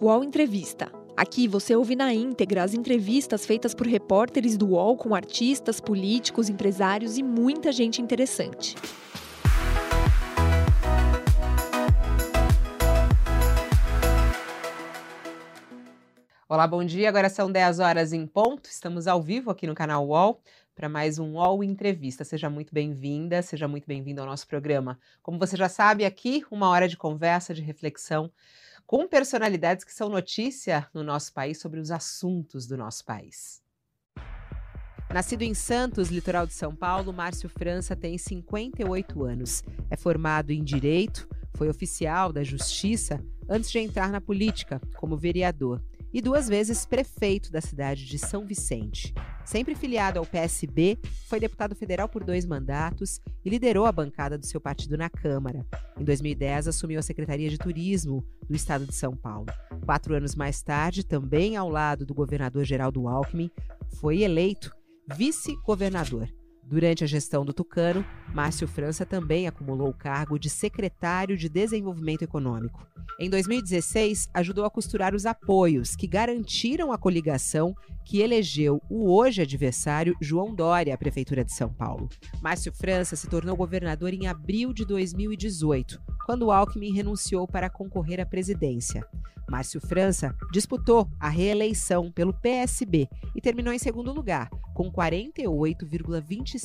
UOL Entrevista. Aqui você ouve na íntegra as entrevistas feitas por repórteres do UOL com artistas, políticos, empresários e muita gente interessante. Olá, bom dia. Agora são 10 horas em ponto. Estamos ao vivo aqui no canal UOL para mais um UOL Entrevista. Seja muito bem-vinda, seja muito bem-vindo ao nosso programa. Como você já sabe, aqui uma hora de conversa, de reflexão com personalidades que são notícia no nosso país sobre os assuntos do nosso país. Nascido em Santos, litoral de São Paulo, Márcio França tem 58 anos. É formado em Direito, foi oficial da Justiça antes de entrar na política como vereador e duas vezes prefeito da cidade de São Vicente. Sempre filiado ao PSB, foi deputado federal por dois mandatos e liderou a bancada do seu partido na Câmara. Em 2010, assumiu a Secretaria de Turismo do estado de São Paulo. Quatro anos mais tarde, também ao lado do governador Geraldo Alckmin, foi eleito vice-governador Durante a gestão do Tucano, Márcio França também acumulou o cargo de secretário de Desenvolvimento Econômico. Em 2016, ajudou a costurar os apoios que garantiram a coligação que elegeu o hoje adversário João Dória à Prefeitura de São Paulo. Márcio França se tornou governador em abril de 2018, quando Alckmin renunciou para concorrer à presidência. Márcio França disputou a reeleição pelo PSB e terminou em segundo lugar, com 48,25%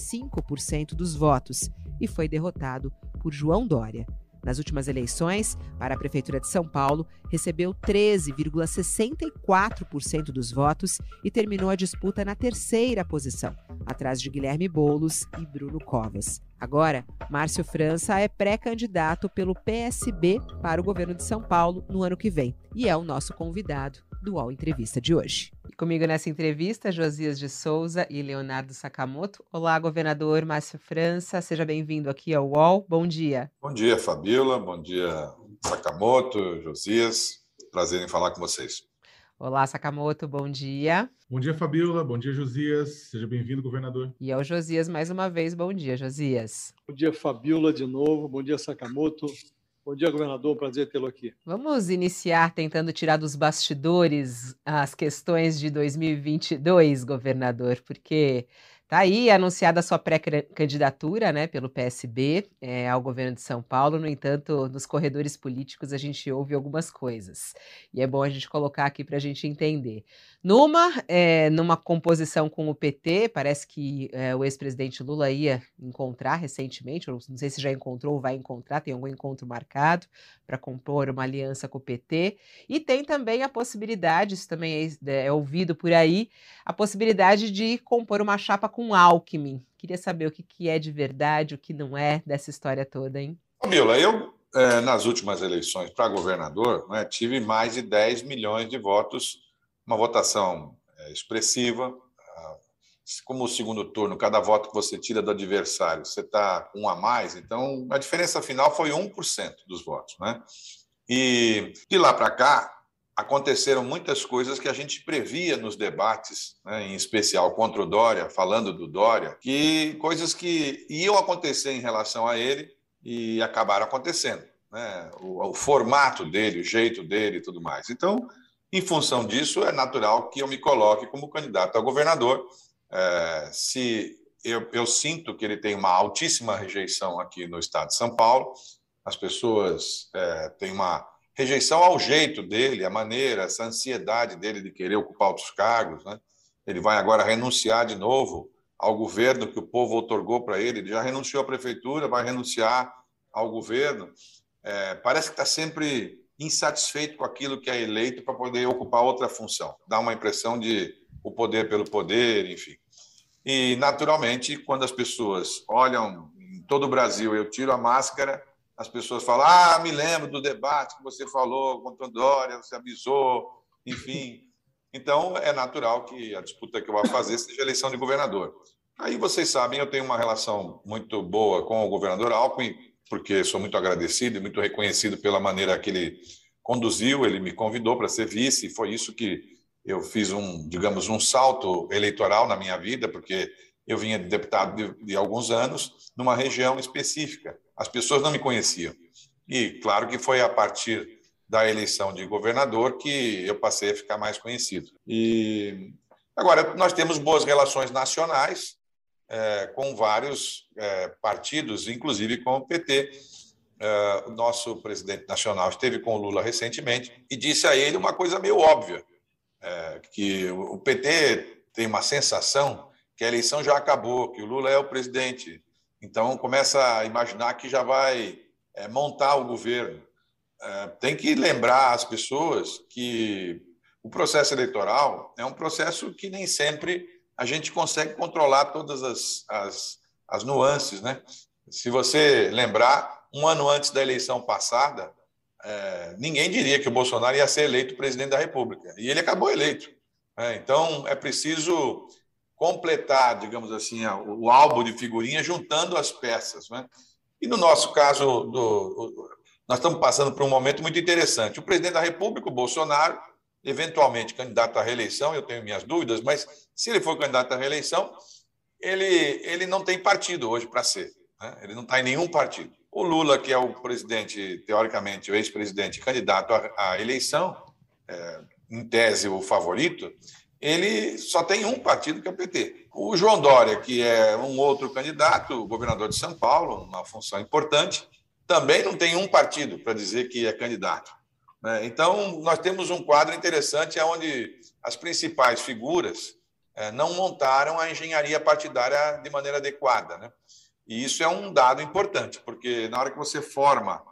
dos votos, e foi derrotado por João Dória. Nas últimas eleições, para a Prefeitura de São Paulo, recebeu 13,64% dos votos e terminou a disputa na terceira posição, atrás de Guilherme Boulos e Bruno Covas. Agora, Márcio França é pré-candidato pelo PSB para o governo de São Paulo no ano que vem e é o nosso convidado do UOL Entrevista de hoje. E comigo nessa entrevista, Josias de Souza e Leonardo Sakamoto. Olá, governador Márcio França, seja bem-vindo aqui ao UOL. Bom dia. Bom dia, Fabíola. Bom dia, Sakamoto, Josias. Prazer em falar com vocês. Olá, Sakamoto, bom dia. Bom dia, Fabíola. Bom dia, Josias. Seja bem-vindo, governador. E ao Josias, mais uma vez, bom dia, Josias. Bom dia, Fabíola, de novo. Bom dia, Sakamoto. Bom dia, governador. Prazer tê-lo aqui. Vamos iniciar tentando tirar dos bastidores as questões de 2022, governador, porque Está aí anunciada a sua pré-candidatura né, pelo PSB é, ao governo de São Paulo. No entanto, nos corredores políticos a gente ouve algumas coisas. E é bom a gente colocar aqui para a gente entender. Numa, é, numa composição com o PT, parece que é, o ex-presidente Lula ia encontrar recentemente, não sei se já encontrou ou vai encontrar, tem algum encontro marcado para compor uma aliança com o PT. E tem também a possibilidade, isso também é, é ouvido por aí, a possibilidade de compor uma chapa com Alckmin. Queria saber o que, que é de verdade, o que não é dessa história toda, hein? Mila, eu, é, nas últimas eleições para governador, né, tive mais de 10 milhões de votos uma votação é, expressiva. Ah, como o segundo turno, cada voto que você tira do adversário, você está um a mais, então a diferença final foi 1% dos votos. Né? E de lá para cá, aconteceram muitas coisas que a gente previa nos debates, né, em especial contra o Dória, falando do Dória, que coisas que iam acontecer em relação a ele e acabaram acontecendo. Né, o, o formato dele, o jeito dele e tudo mais. Então, em função disso, é natural que eu me coloque como candidato a governador. É, se eu, eu, sinto que ele tem uma altíssima rejeição aqui no estado de São Paulo, as pessoas é, têm uma rejeição ao jeito dele, a maneira, essa ansiedade dele de querer ocupar outros cargos. Né? Ele vai agora renunciar de novo ao governo que o povo otorgou para ele. Ele já renunciou à prefeitura, vai renunciar ao governo. É, parece que está sempre insatisfeito com aquilo que é eleito para poder ocupar outra função. Dá uma impressão de o poder pelo poder, enfim. E, naturalmente, quando as pessoas olham em todo o Brasil, eu tiro a máscara, as pessoas falam: Ah, me lembro do debate que você falou com o Dória, você avisou, enfim. Então, é natural que a disputa que eu vou fazer seja a eleição de governador. Aí vocês sabem, eu tenho uma relação muito boa com o governador Alckmin, porque sou muito agradecido e muito reconhecido pela maneira que ele conduziu, ele me convidou para ser vice, e foi isso que eu fiz um, digamos, um salto eleitoral na minha vida, porque eu vinha de deputado de, de alguns anos numa região específica. As pessoas não me conheciam. E claro que foi a partir da eleição de governador que eu passei a ficar mais conhecido. E agora nós temos boas relações nacionais é, com vários é, partidos, inclusive com o PT. É, o nosso presidente nacional esteve com o Lula recentemente e disse a ele uma coisa meio óbvia, é, que o PT tem uma sensação que a eleição já acabou, que o Lula é o presidente. Então começa a imaginar que já vai é, montar o governo. É, tem que lembrar as pessoas que o processo eleitoral é um processo que nem sempre a gente consegue controlar todas as, as, as nuances. Né? Se você lembrar, um ano antes da eleição passada, é, ninguém diria que o Bolsonaro ia ser eleito presidente da República. E ele acabou eleito. Né? Então, é preciso completar, digamos assim, o álbum de figurinhas juntando as peças. Né? E no nosso caso, do, nós estamos passando por um momento muito interessante. O presidente da República, o Bolsonaro, eventualmente candidato à reeleição, eu tenho minhas dúvidas, mas se ele for candidato à reeleição, ele, ele não tem partido hoje para ser. Né? Ele não está em nenhum partido. O Lula, que é o presidente, teoricamente, o ex-presidente candidato à, à eleição, é, em tese o favorito, ele só tem um partido, que é o PT. O João Dória, que é um outro candidato, governador de São Paulo, uma função importante, também não tem um partido para dizer que é candidato. Né? Então, nós temos um quadro interessante onde as principais figuras é, não montaram a engenharia partidária de maneira adequada. Né? E isso é um dado importante, porque na hora que você forma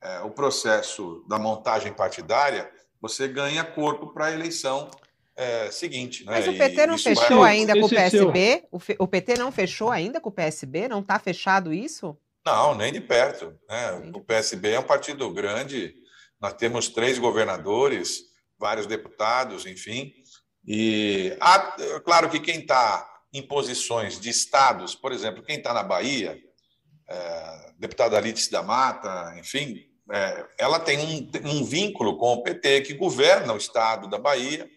é, o processo da montagem partidária, você ganha corpo para a eleição é, seguinte. Né? Mas o PT não fechou vai... ainda com o PSB? O PT não fechou ainda com o PSB? Não está fechado isso? Não, nem de perto. Né? O PSB é um partido grande, nós temos três governadores, vários deputados, enfim. E há, claro que quem está em posições de estados, por exemplo, quem está na Bahia, é, deputada Alice da Mata, enfim, é, ela tem um, um vínculo com o PT que governa o estado da Bahia,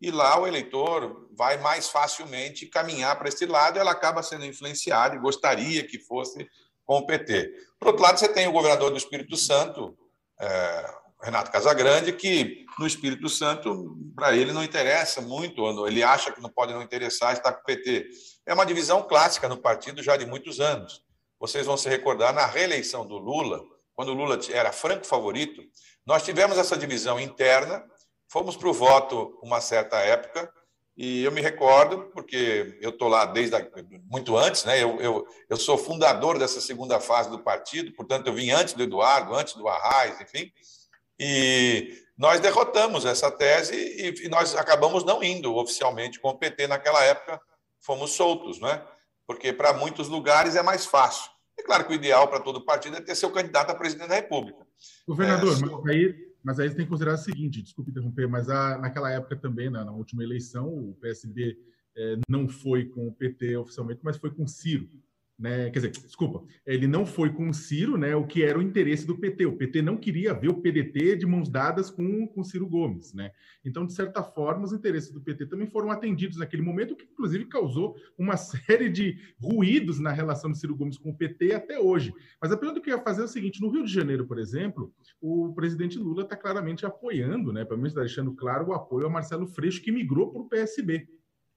e lá o eleitor vai mais facilmente caminhar para esse lado ela acaba sendo influenciada e gostaria que fosse com o PT. Por outro lado, você tem o governador do Espírito Santo, é, Renato Casagrande, que no Espírito Santo, para ele, não interessa muito, ele acha que não pode não interessar estar com o PT. É uma divisão clássica no partido já de muitos anos. Vocês vão se recordar, na reeleição do Lula, quando o Lula era franco favorito, nós tivemos essa divisão interna, fomos para o voto uma certa época, e eu me recordo, porque eu estou lá desde a, muito antes, né? Eu, eu, eu sou fundador dessa segunda fase do partido, portanto, eu vim antes do Eduardo, antes do Arraes, enfim. E nós derrotamos essa tese e, e nós acabamos não indo oficialmente com o PT naquela época, fomos soltos, né? Porque para muitos lugares é mais fácil. É claro que o ideal para todo partido é ter seu candidato a presidente da República. Governador, é, mas aí mas aí você tem que considerar o seguinte, desculpe interromper, mas a, naquela época também, na, na última eleição, o PSB é, não foi com o PT oficialmente, mas foi com o Ciro né? Quer dizer, desculpa, ele não foi com o Ciro, né? O que era o interesse do PT. O PT não queria ver o PDT de mãos dadas com o Ciro Gomes, né? Então, de certa forma, os interesses do PT também foram atendidos naquele momento, o que inclusive causou uma série de ruídos na relação do Ciro Gomes com o PT até hoje. Mas a pergunta que eu ia fazer é o seguinte: no Rio de Janeiro, por exemplo, o presidente Lula está claramente apoiando, né? Pelo menos está deixando claro o apoio ao Marcelo Freixo, que migrou para o PSB.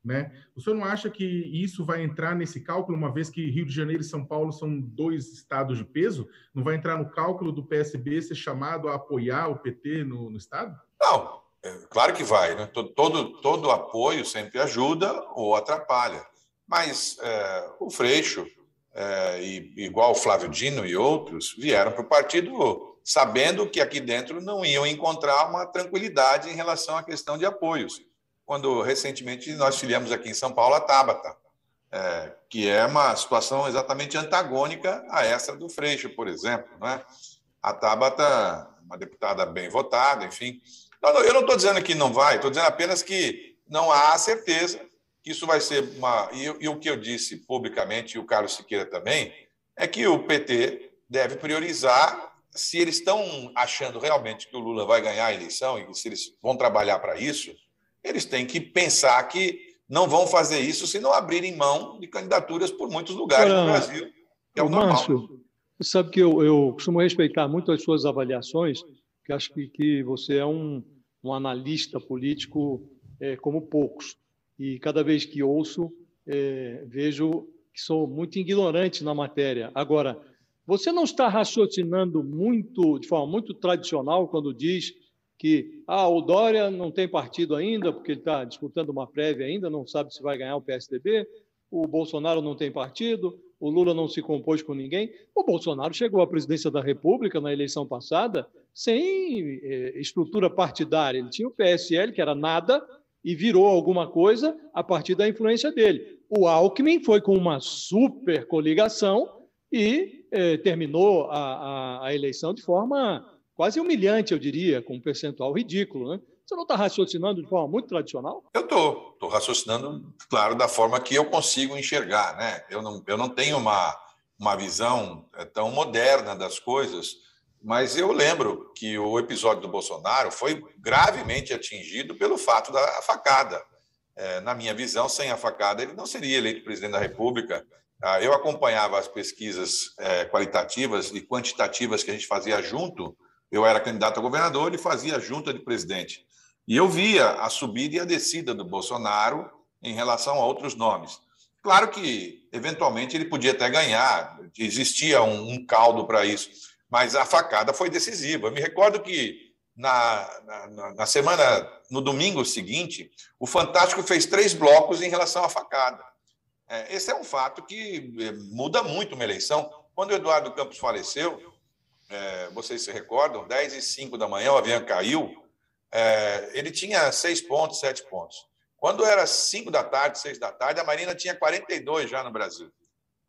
Né? O senhor não acha que isso vai entrar nesse cálculo, uma vez que Rio de Janeiro e São Paulo são dois estados de peso? Não vai entrar no cálculo do PSB ser chamado a apoiar o PT no, no estado? Não, é, claro que vai. Né? Todo, todo, todo apoio sempre ajuda ou atrapalha. Mas é, o Freixo, é, e, igual o Flávio Dino e outros, vieram para o partido sabendo que aqui dentro não iam encontrar uma tranquilidade em relação à questão de apoios quando recentemente nós filiamos aqui em São Paulo a Tabata, é, que é uma situação exatamente antagônica a essa do Freixo, por exemplo. Né? A Tabata, uma deputada bem votada, enfim. eu não estou dizendo que não vai, estou dizendo apenas que não há certeza que isso vai ser uma. E, e o que eu disse publicamente, e o Carlos Siqueira também, é que o PT deve priorizar se eles estão achando realmente que o Lula vai ganhar a eleição e se eles vão trabalhar para isso, eles têm que pensar que não vão fazer isso se não abrirem mão de candidaturas por muitos lugares do Brasil. Que é o Márcio, você sabe que eu, eu costumo respeitar muito as suas avaliações, porque acho que, que você é um, um analista político é, como poucos. E cada vez que ouço, é, vejo que sou muito ignorante na matéria. Agora, você não está raciocinando muito, de forma muito tradicional, quando diz que ah, o Dória não tem partido ainda, porque ele está disputando uma prévia ainda, não sabe se vai ganhar o PSDB, o Bolsonaro não tem partido, o Lula não se compôs com ninguém. O Bolsonaro chegou à presidência da República na eleição passada sem eh, estrutura partidária. Ele tinha o PSL, que era nada, e virou alguma coisa a partir da influência dele. O Alckmin foi com uma super coligação e eh, terminou a, a, a eleição de forma quase humilhante, eu diria, com um percentual ridículo. Né? Você não está raciocinando de forma muito tradicional? Eu estou. Estou raciocinando, claro, da forma que eu consigo enxergar. Né? Eu, não, eu não tenho uma, uma visão é, tão moderna das coisas, mas eu lembro que o episódio do Bolsonaro foi gravemente atingido pelo fato da facada. É, na minha visão, sem a facada, ele não seria eleito presidente da República. Ah, eu acompanhava as pesquisas é, qualitativas e quantitativas que a gente fazia junto eu era candidato a governador e fazia junta de presidente. E eu via a subida e a descida do Bolsonaro em relação a outros nomes. Claro que, eventualmente, ele podia até ganhar, existia um, um caldo para isso, mas a facada foi decisiva. Eu me recordo que na, na, na, semana, no domingo seguinte, o Fantástico fez três blocos em relação à facada. É, esse é um fato que é, muda muito uma eleição. Quando o Eduardo Campos faleceu, é, vocês se recordam, 10 e 5 da manhã o avião caiu, é, ele tinha 6 pontos, 7 pontos. Quando era 5 da tarde, 6 da tarde, a Marina tinha 42 já no Brasil.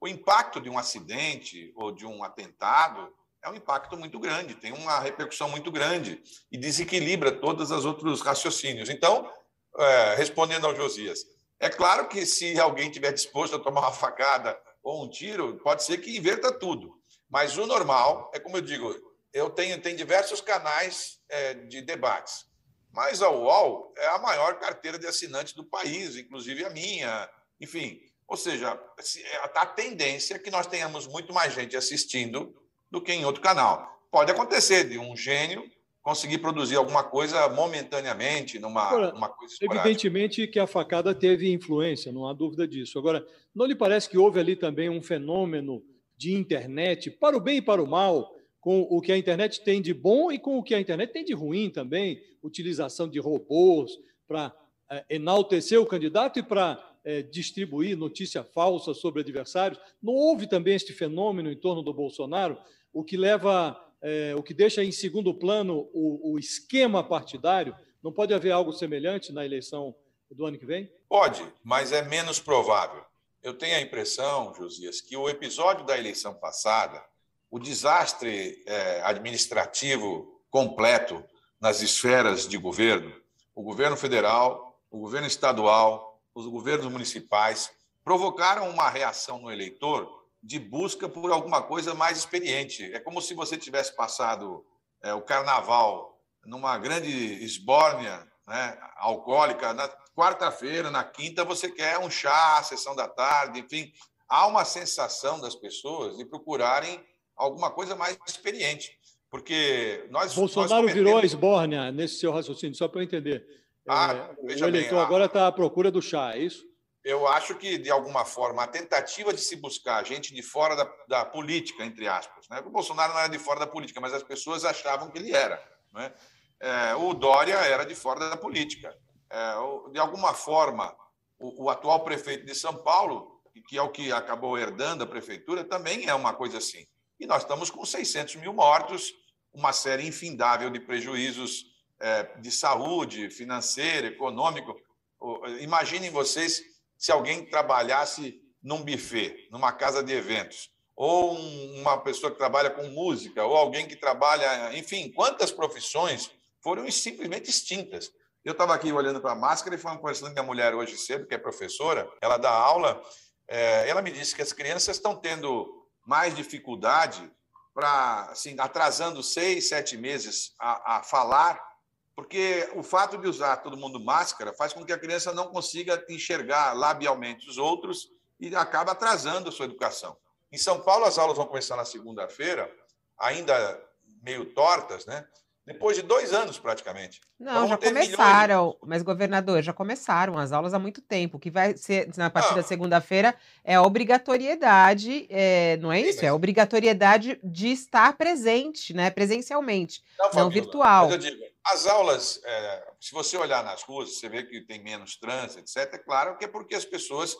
O impacto de um acidente ou de um atentado é um impacto muito grande, tem uma repercussão muito grande e desequilibra todos os outros raciocínios. Então, é, respondendo ao Josias, é claro que se alguém tiver disposto a tomar uma facada ou um tiro, pode ser que inverta tudo. Mas o normal é como eu digo, eu tenho tem diversos canais é, de debates, mas a UOL é a maior carteira de assinantes do país, inclusive a minha. Enfim, ou seja, é, a tendência é que nós tenhamos muito mais gente assistindo do que em outro canal. Pode acontecer de um gênio conseguir produzir alguma coisa momentaneamente, numa, Agora, numa coisa esporádica. Evidentemente que a facada teve influência, não há dúvida disso. Agora, não lhe parece que houve ali também um fenômeno de internet, para o bem e para o mal, com o que a internet tem de bom e com o que a internet tem de ruim também, utilização de robôs para é, enaltecer o candidato e para é, distribuir notícia falsa sobre adversários. Não houve também este fenômeno em torno do Bolsonaro, o que leva, é, o que deixa em segundo plano o, o esquema partidário. Não pode haver algo semelhante na eleição do ano que vem? Pode, mas é menos provável eu tenho a impressão, Josias, que o episódio da eleição passada, o desastre é, administrativo completo nas esferas de governo, o governo federal, o governo estadual, os governos municipais, provocaram uma reação no eleitor de busca por alguma coisa mais experiente. É como se você tivesse passado é, o carnaval numa grande esbórnia né, alcoólica, na, Quarta-feira, na quinta, você quer um chá, sessão da tarde, enfim. Há uma sensação das pessoas de procurarem alguma coisa mais experiente. Porque nós. Bolsonaro nós virou a esbórnia nesse seu raciocínio, só para eu entender. Ah, é, o eleitor bem, agora está à procura do chá, é isso? Eu acho que, de alguma forma, a tentativa de se buscar gente de fora da, da política, entre aspas. Né? O Bolsonaro não era de fora da política, mas as pessoas achavam que ele era. Né? É, o Dória era de fora da política de alguma forma, o, o, atual prefeito de São Paulo, que é o que acabou herdando a prefeitura, também é uma coisa assim. E nós estamos com 600 mil mortos, uma série infindável de prejuízos é, de saúde, financeiro, econômico. Imaginem vocês se alguém trabalhasse num buffet, numa casa de eventos, ou uma pessoa que trabalha com música, ou alguém que trabalha, enfim, quantas profissões foram simplesmente extintas. Eu estava aqui olhando para a máscara e falando conversando com minha mulher hoje cedo, que é professora, ela dá aula, é, ela me disse que as crianças estão tendo mais dificuldade para, assim, atrasando seis, sete meses a, a falar, porque o fato de usar todo mundo máscara faz com que a criança não consiga enxergar labialmente os outros e acaba atrasando a sua educação. Em São Paulo, as aulas vão começar na segunda-feira, ainda meio tortas, né? Depois de dois anos praticamente. Não, já começaram, mas governador, já começaram as aulas há muito tempo. O que vai ser na partir da segunda-feira é a obrigatoriedade, é, não é isso? Sim, mas... É a obrigatoriedade de estar presente, né? Presencialmente, não, não virtual. Eu digo, as aulas, é, se você olhar nas ruas, você vê que tem menos trânsito, etc. É claro que é porque as pessoas,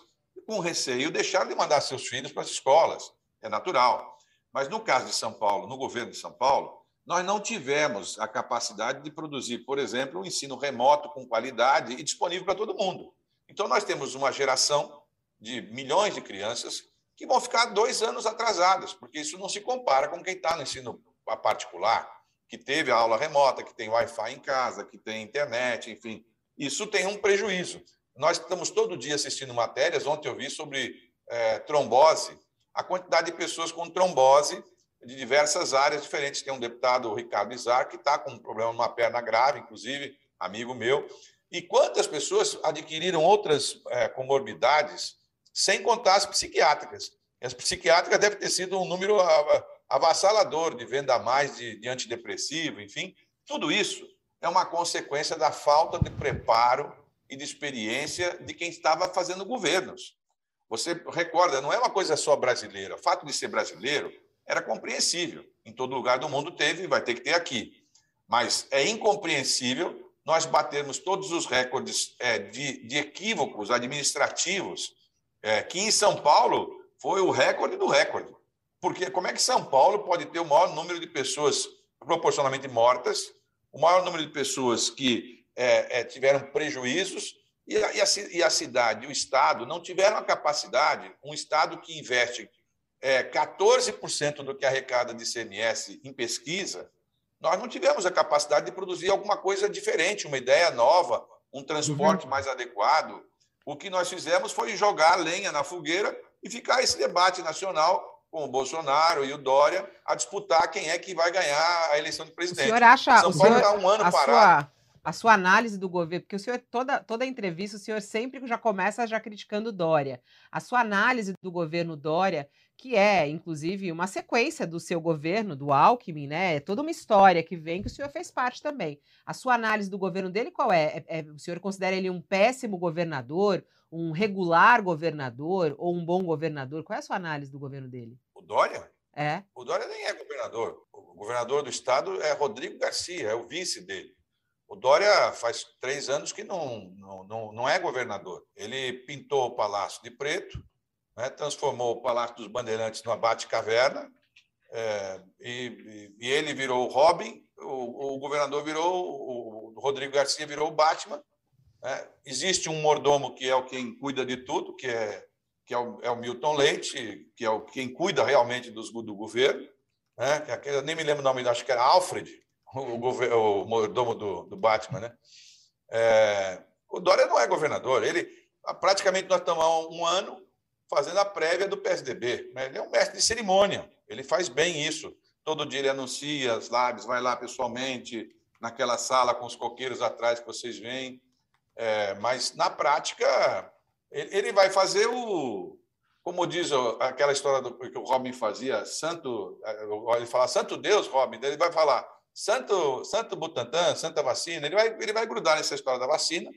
com receio, deixaram de mandar seus filhos para as escolas. É natural. Mas no caso de São Paulo, no governo de São Paulo, nós não tivemos a capacidade de produzir, por exemplo, um ensino remoto com qualidade e disponível para todo mundo. Então, nós temos uma geração de milhões de crianças que vão ficar dois anos atrasadas, porque isso não se compara com quem está no ensino particular, que teve a aula remota, que tem Wi-Fi em casa, que tem internet, enfim. Isso tem um prejuízo. Nós estamos todo dia assistindo matérias. Ontem eu vi sobre é, trombose, a quantidade de pessoas com trombose de diversas áreas diferentes. Tem um deputado, o Ricardo Izar, que está com um problema numa perna grave, inclusive, amigo meu. E quantas pessoas adquiriram outras é, comorbidades, sem contar as psiquiátricas? E as psiquiátricas devem ter sido um número avassalador de venda mais de, de antidepressivo, enfim. Tudo isso é uma consequência da falta de preparo e de experiência de quem estava fazendo governos. Você recorda, não é uma coisa só brasileira. O fato de ser brasileiro era compreensível. Em todo lugar do mundo teve e vai ter que ter aqui. Mas é incompreensível nós batermos todos os recordes é, de, de, equívocos administrativos, é, que em São Paulo foi o recorde do recorde. Porque como é que São Paulo pode ter o maior número de pessoas proporcionalmente mortas, o maior número de pessoas que é, é tiveram prejuízos, e a, e, a, e a cidade, o Estado, não tiveram a capacidade, um Estado que investe é, 14% do que arrecada de CMS em pesquisa, nós não tivemos a capacidade de produzir alguma coisa diferente, uma ideia nova, um transporte uhum. mais adequado. O que nós fizemos foi jogar lenha na fogueira e ficar esse debate nacional com o Bolsonaro e o Dória a disputar quem é que vai ganhar a eleição de presidente. O senhor acha São Paulo está um ano parado. Sua, a sua análise do governo, porque o senhor, toda, toda entrevista, o senhor sempre já começa já criticando Dória. A sua análise do governo Dória que é, inclusive, uma sequência do seu governo, do Alckmin, né? É toda uma história que vem que o senhor fez parte também. A sua análise do governo dele qual é? é, é o senhor considera ele um péssimo governador, um regular governador ou um bom governador? Qual é a sua análise do governo dele? O Dória? É. O Dória nem é governador. O governador do estado é Rodrigo Garcia, é o vice dele. O Dória faz três anos que não, não, não, não é governador. Ele pintou o palácio de preto, né, transformou o Palácio dos Bandeirantes numa bate-caverna, é, e, e, ele virou o Robin, o, o governador virou, o, Rodrigo Garcia virou o Batman. Né? Existe um mordomo que é o quem cuida de tudo, que é, que é, o, é o Milton Leite, que é o, quem cuida realmente dos, do governo. Né? É eu nem me lembro o nome, acho que era Alfred, o, o, o mordomo do, do Batman. Né? É, o Dória não é governador, ele praticamente nós estamos há um ano fazendo a prévia do PSDB. Né? Ele é um mestre de cerimônia, ele faz bem isso. Todo dia ele anuncia as lives, vai lá pessoalmente, naquela sala com os coqueiros atrás que vocês veem. É, mas, na prática, ele, vai fazer o. Como diz aquela história do, que o Robin fazia, Santo. É, ele fala, Santo Deus, Robin, ele vai falar, Santo, Santo Butantan, Santa Vacina. Ele vai, ele vai grudar nessa história da vacina.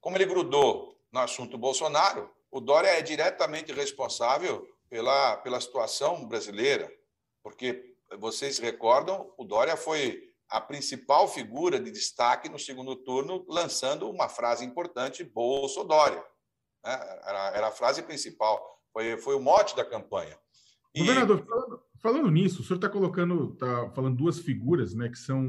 Como ele grudou no assunto Bolsonaro, o Dória é diretamente responsável pela, pela situação brasileira, porque vocês recordam, o Dória foi a principal figura de destaque no segundo turno, lançando uma frase importante, Bolso Dória. Né? Era, era, a frase principal, foi, foi o mote da campanha. E... Governador, falando, falando nisso, o senhor está colocando, está falando duas figuras né, que são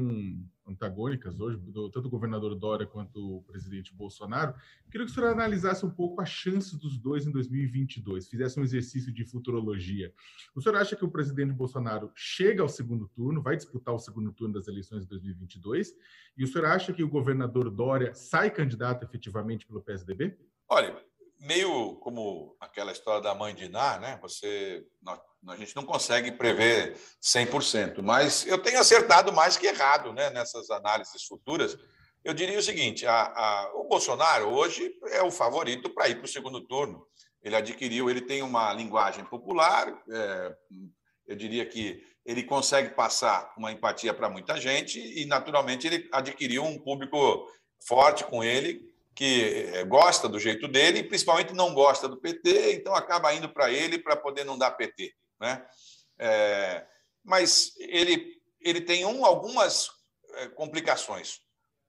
antagônicas hoje, do, tanto o governador Dória quanto o presidente Bolsonaro. Queria que o senhor analisasse um pouco as chances dos dois em 2022, fizesse um exercício de futurologia. O senhor acha que o presidente Bolsonaro chega ao segundo turno, vai disputar o segundo turno das eleições de 2022? E o senhor acha que o governador Dória sai candidato efetivamente pelo PSDB? Olha, meio como aquela história da mãe de Iná, né? Você a gente não consegue prever 100%, mas eu tenho acertado mais que errado né, nessas análises futuras. Eu diria o seguinte: a, a, o Bolsonaro hoje é o favorito para ir para o segundo turno. Ele adquiriu, ele tem uma linguagem popular, é, eu diria que ele consegue passar uma empatia para muita gente e, naturalmente, ele adquiriu um público forte com ele, que eh, gosta do jeito dele e, principalmente, não gosta do PT, então acaba indo para ele para poder não dar PT. Né? É, mas ele, ele tem um, algumas eh, complicações.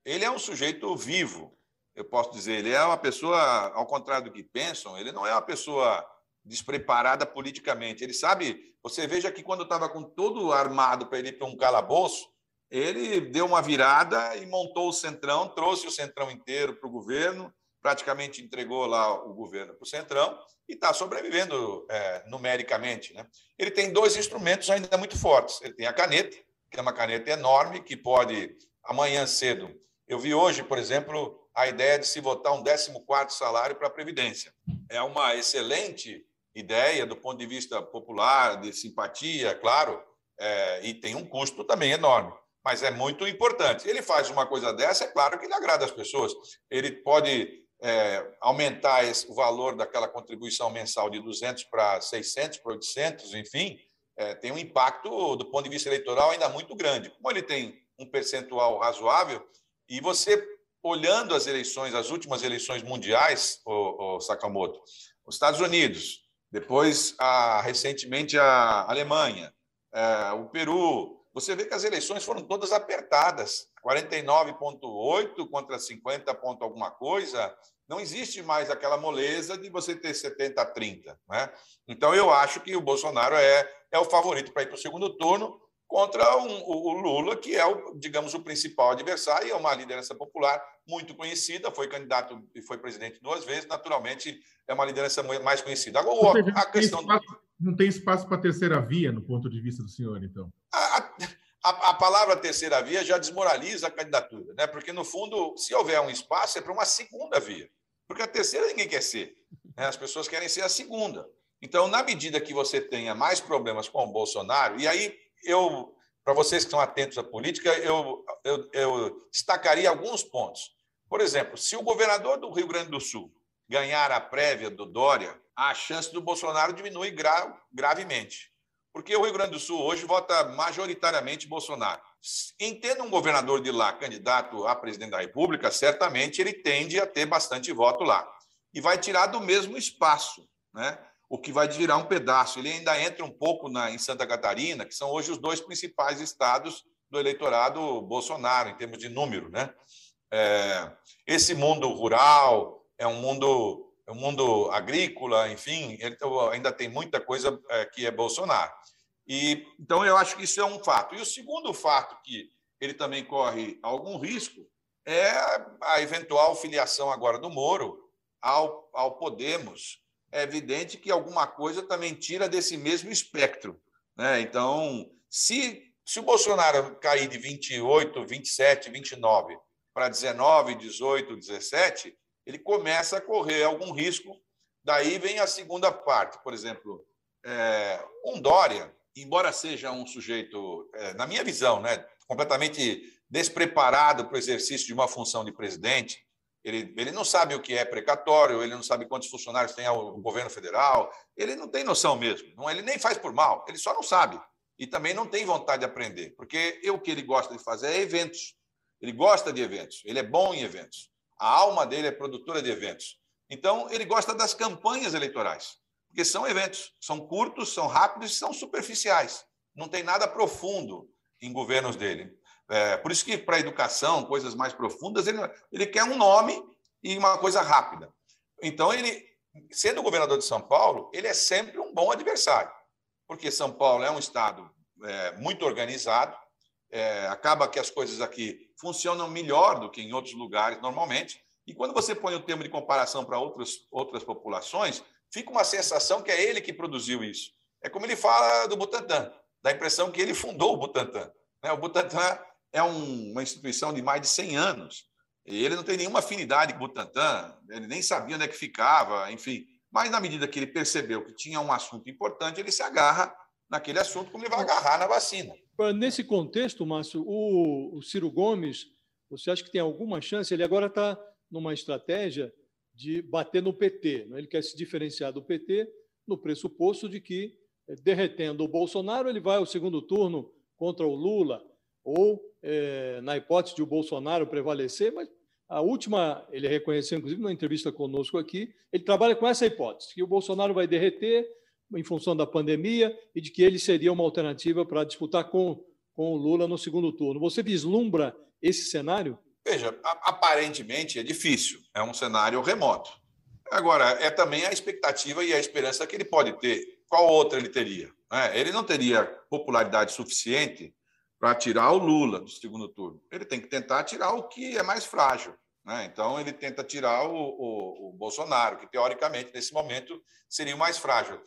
Ele é um sujeito vivo, eu posso dizer. Ele é uma pessoa, ao contrário do que pensam, ele não é uma pessoa despreparada politicamente. Ele sabe. Você veja que quando estava com todo armado para ele ir para um calabouço, ele deu uma virada e montou o centrão, trouxe o centrão inteiro para o governo, praticamente entregou lá o governo para o centrão e está sobrevivendo é, numericamente. Né? Ele tem dois instrumentos ainda muito fortes. Ele tem a caneta, que é uma caneta enorme que pode amanhã cedo. Eu vi hoje, por exemplo, a ideia de se votar um 14 salário para a Previdência. É uma excelente ideia do ponto de vista popular, de simpatia, claro, é, e tem um custo também enorme, mas é muito importante. Ele faz uma coisa dessa, é claro que ele agrada as pessoas. Ele pode é, aumentar esse, o valor daquela contribuição mensal de 200 para 600, para 800, enfim, é, tem um impacto do ponto de vista eleitoral ainda muito grande. Como ele tem um percentual razoável, e você olhando as eleições, as últimas eleições mundiais, o, o Sakamoto, os Estados Unidos, depois a, recentemente a Alemanha, é, o Peru, você vê que as eleições foram todas apertadas, 49,8 contra 50 ponto alguma coisa. Não existe mais aquela moleza de você ter 70 a 30. Né? Então, eu acho que o Bolsonaro é, é o favorito para ir para o segundo turno, contra um, o, Lula, que é, o, digamos, o principal adversário, é uma liderança popular muito conhecida, foi candidato e foi presidente duas vezes, naturalmente é uma liderança mais conhecida. Agora, a questão. Não tem espaço para terceira via, no ponto de vista do senhor, então? A, a, palavra terceira via já desmoraliza a candidatura, né? porque, no fundo, se houver um espaço, é para uma segunda via. Porque a terceira ninguém quer ser. Né? As pessoas querem ser a segunda. Então, na medida que você tenha mais problemas com o Bolsonaro, e aí eu, para vocês que estão atentos à política, eu, eu, eu destacaria alguns pontos. Por exemplo, se o governador do Rio Grande do Sul ganhar a prévia do Dória, a chance do Bolsonaro diminui gra gravemente. Porque o Rio Grande do Sul hoje vota majoritariamente Bolsonaro. Entendo um governador de lá candidato a presidente da República, certamente ele tende a ter bastante voto lá. E vai tirar do mesmo espaço. Né? o que vai virar um pedaço. Ele ainda entra um pouco na, em Santa Catarina, que são hoje os dois principais estados do eleitorado Bolsonaro, em termos de número. Né? É, esse mundo rural é um mundo, um mundo agrícola, enfim, ele ainda tem muita coisa é, que é Bolsonaro. E, então, eu acho que isso é um fato. E o segundo fato que ele também corre algum risco é a eventual filiação agora do Moro ao, ao Podemos, é evidente que alguma coisa também tira desse mesmo espectro. Né? Então, se, se o Bolsonaro cair de 28, 27, 29 para 19, 18, 17, ele começa a correr algum risco. Daí vem a segunda parte. Por exemplo, é, um Dória, embora seja um sujeito, é, na minha visão, né, completamente despreparado para o exercício de uma função de presidente, ele, ele não sabe o que é precatório, ele não sabe quantos funcionários tem o governo federal, ele não tem noção mesmo. Não, ele nem faz por mal, ele só não sabe. E também não tem vontade de aprender, porque o que ele gosta de fazer é eventos. Ele gosta de eventos, ele é bom em eventos. A alma dele é produtora de eventos. Então, ele gosta das campanhas eleitorais, porque são eventos, são curtos, são rápidos e são superficiais. Não tem nada profundo em governos dele. É, por isso que, para a educação, coisas mais profundas, ele, ele quer um nome e uma coisa rápida. Então, ele, sendo governador de São Paulo, ele é sempre um bom adversário, porque São Paulo é um estado é, muito organizado, é, acaba que as coisas aqui funcionam melhor do que em outros lugares normalmente, e quando você põe o termo de comparação para outras, outras populações, fica uma sensação que é ele que produziu isso. É como ele fala do Butantan, dá a impressão que ele fundou o Butantan. Né? O Butantan é um, uma instituição de mais de 100 anos. E ele não tem nenhuma afinidade com o Butantan, ele nem sabia onde é que ficava, enfim. Mas, na medida que ele percebeu que tinha um assunto importante, ele se agarra naquele assunto, como ele vai agarrar na vacina. Nesse contexto, Márcio, o, o Ciro Gomes, você acha que tem alguma chance? Ele agora está numa estratégia de bater no PT. Né? Ele quer se diferenciar do PT no pressuposto de que derretendo o Bolsonaro, ele vai ao segundo turno contra o Lula, ou, é, na hipótese de o Bolsonaro prevalecer, mas a última, ele reconheceu, inclusive, na entrevista conosco aqui, ele trabalha com essa hipótese, que o Bolsonaro vai derreter em função da pandemia e de que ele seria uma alternativa para disputar com, com o Lula no segundo turno. Você vislumbra esse cenário? Veja, aparentemente é difícil, é um cenário remoto. Agora, é também a expectativa e a esperança que ele pode ter. Qual outra ele teria? Né? Ele não teria popularidade suficiente para tirar o Lula do segundo turno. Ele tem que tentar tirar o que é mais frágil. Né? Então, ele tenta tirar o, o, o, Bolsonaro, que teoricamente, nesse momento, seria o mais frágil.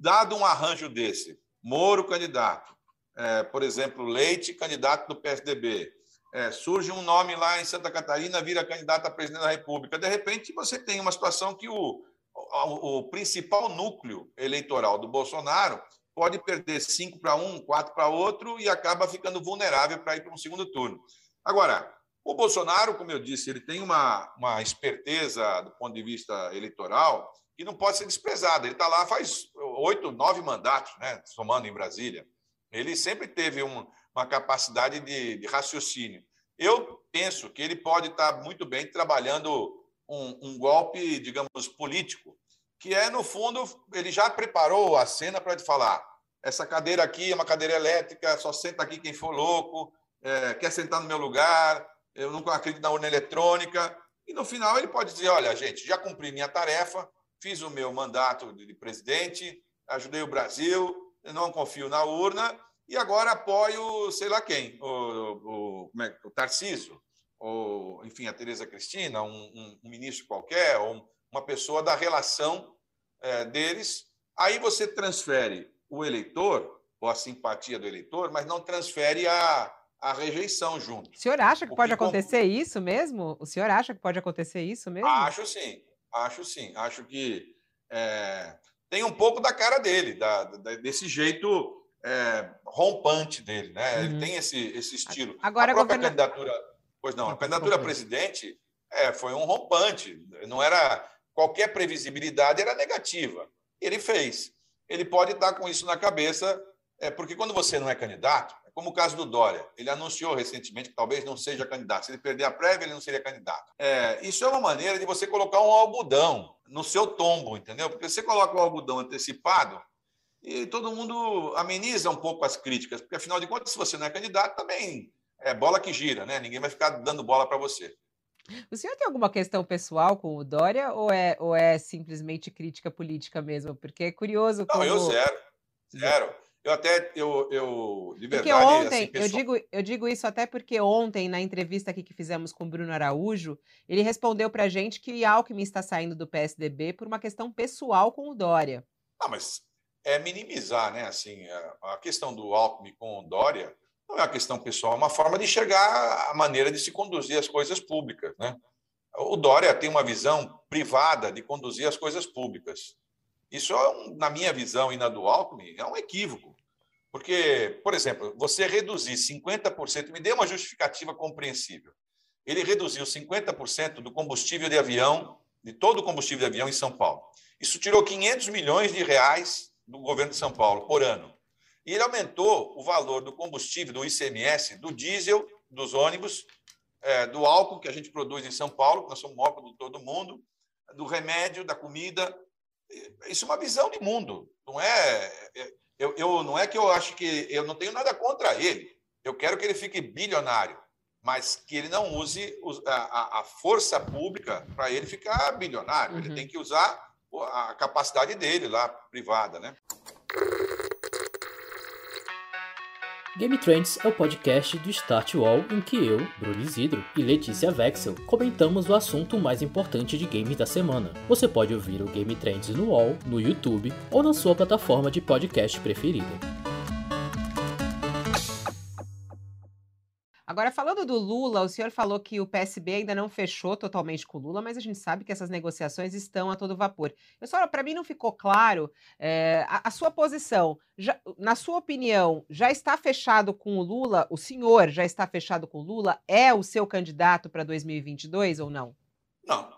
Dado um arranjo desse, Moro candidato, é, por exemplo, Leite candidato do PSDB, é, surge um nome lá em Santa Catarina, vira candidato a presidente da República. De repente, você tem uma situação que o, o, o principal núcleo eleitoral do Bolsonaro pode perder cinco para um, quatro para outro e acaba ficando vulnerável para ir para um segundo turno. Agora, o Bolsonaro, como eu disse, ele tem uma, uma esperteza do ponto de vista eleitoral que não pode ser desprezada. Ele está lá faz oito, nove mandatos, né, somando em Brasília. Ele sempre teve um, uma capacidade de, de, raciocínio. Eu penso que ele pode estar muito bem trabalhando um, um, golpe, digamos, político, que é, no fundo, ele já preparou a cena para falar: essa cadeira aqui é uma cadeira elétrica, só senta aqui quem for louco, é, quer sentar no meu lugar, eu não acredito na urna eletrônica. E no final ele pode dizer: olha, gente, já cumpri minha tarefa, fiz o meu mandato de presidente, ajudei o Brasil, não confio na urna e agora apoio, sei lá quem, o, o, é, o Tarciso, ou, enfim, a Tereza Cristina, um, um, um ministro qualquer, ou uma pessoa da relação é, deles. Aí você transfere o eleitor, ou a simpatia do eleitor, mas não transfere a, a rejeição junto. O senhor acha que pode acontecer isso mesmo? O senhor acha que pode acontecer isso mesmo? Acho sim, acho sim. Acho que é, tem um pouco da cara dele, da, da, desse jeito é, rompante dele, né? Uhum. Ele tem esse, esse estilo. Agora, a própria governa... candidatura, pois não, a candidatura a presidente é, foi um rompante. Não era qualquer previsibilidade era negativa. Ele fez. Ele pode estar com isso na cabeça, é, porque quando você não é candidato, é como o caso do Dória, ele anunciou recentemente que talvez não seja candidato. Se ele perder a prévia, ele não seria candidato. É, isso é uma maneira de você colocar um algodão no seu tombo, entendeu? Porque você coloca o algodão antecipado, e todo mundo ameniza um pouco as críticas, porque afinal de contas, se você não é candidato, também é bola que gira, né? Ninguém vai ficar dando bola para você. O senhor tem alguma questão pessoal com o Dória ou é, ou é simplesmente crítica política mesmo? Porque é curioso como... Não, eu zero. Zero. Eu até, eu, eu de verdade... Porque ontem, assim, pessoal... eu, digo, eu digo isso até porque ontem, na entrevista aqui que fizemos com o Bruno Araújo, ele respondeu para gente que Alckmin está saindo do PSDB por uma questão pessoal com o Dória. Ah, mas é minimizar, né? Assim, a questão do Alckmin com o Dória não é uma questão pessoal, é uma forma de enxergar a maneira de se conduzir as coisas públicas, né? O Dória tem uma visão privada de conduzir as coisas públicas. Isso, é na minha visão e na do Alckmin, é um equívoco. Porque, por exemplo, você reduzir 50%, me dê uma justificativa compreensível. Ele reduziu 50% do combustível de avião, de todo o combustível de avião em São Paulo. Isso tirou 500 milhões de reais do governo de São Paulo por ano. E ele aumentou o valor do combustível, do ICMS, do diesel, dos ônibus, é, do álcool que a gente produz em São Paulo, que nós somos o maior produtor do mundo, do remédio, da comida. Isso é uma visão de mundo. Não é, é eu, eu não é que eu acho que eu não tenho nada contra ele. Eu quero que ele fique bilionário, mas que ele não use a, a força pública para ele ficar bilionário. Uhum. Ele tem que usar a capacidade dele lá, privada, né? Game Trends é o podcast do Start Wall em que eu, Bruno Isidro e Letícia Vexel comentamos o assunto mais importante de games da semana. Você pode ouvir o Game Trends no Wall, no YouTube ou na sua plataforma de podcast preferida. Agora, falando do Lula, o senhor falou que o PSB ainda não fechou totalmente com o Lula, mas a gente sabe que essas negociações estão a todo vapor. Eu só, para mim não ficou claro é, a, a, sua posição. Já, na sua opinião, já está fechado com o Lula? O senhor já está fechado com o Lula? É o seu candidato para 2022 ou não? Não,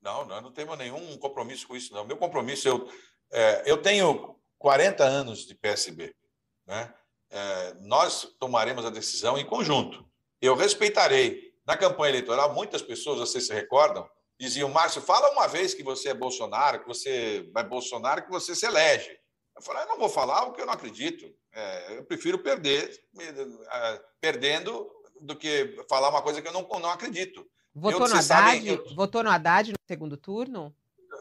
não, não, não temos nenhum compromisso com isso, não. Meu compromisso, eu, é, eu tenho 40 anos de PSB. Né? É, nós tomaremos a decisão em conjunto. Eu respeitarei. Na campanha eleitoral, muitas pessoas, vocês se recordam, diziam: Márcio, fala uma vez que você é Bolsonaro, que você vai Bolsonaro, que você se elege. Eu falei: eu não vou falar o que eu não acredito. É, eu prefiro perder, é, perdendo, do que falar uma coisa que eu não, não acredito. Votou eu, no Haddad? Eu... Votou no Haddad no segundo turno?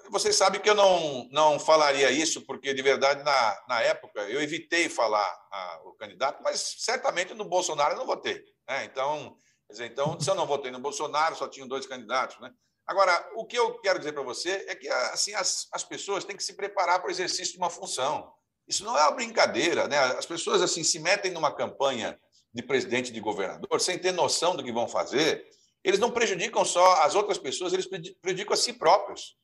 Vocês sabem que eu não, não falaria isso, porque, de verdade, na, na época, eu evitei falar a, o candidato, mas certamente no Bolsonaro eu não votei. Né? Então, dizer, então, se eu não votei no Bolsonaro, só tinham dois candidatos. Né? Agora, o que eu quero dizer para você é que assim, as, as pessoas têm que se preparar para o exercício de uma função. Isso não é uma brincadeira. Né? As pessoas assim se metem numa campanha de presidente de governador sem ter noção do que vão fazer eles não prejudicam só as outras pessoas, eles prejudicam a si próprios.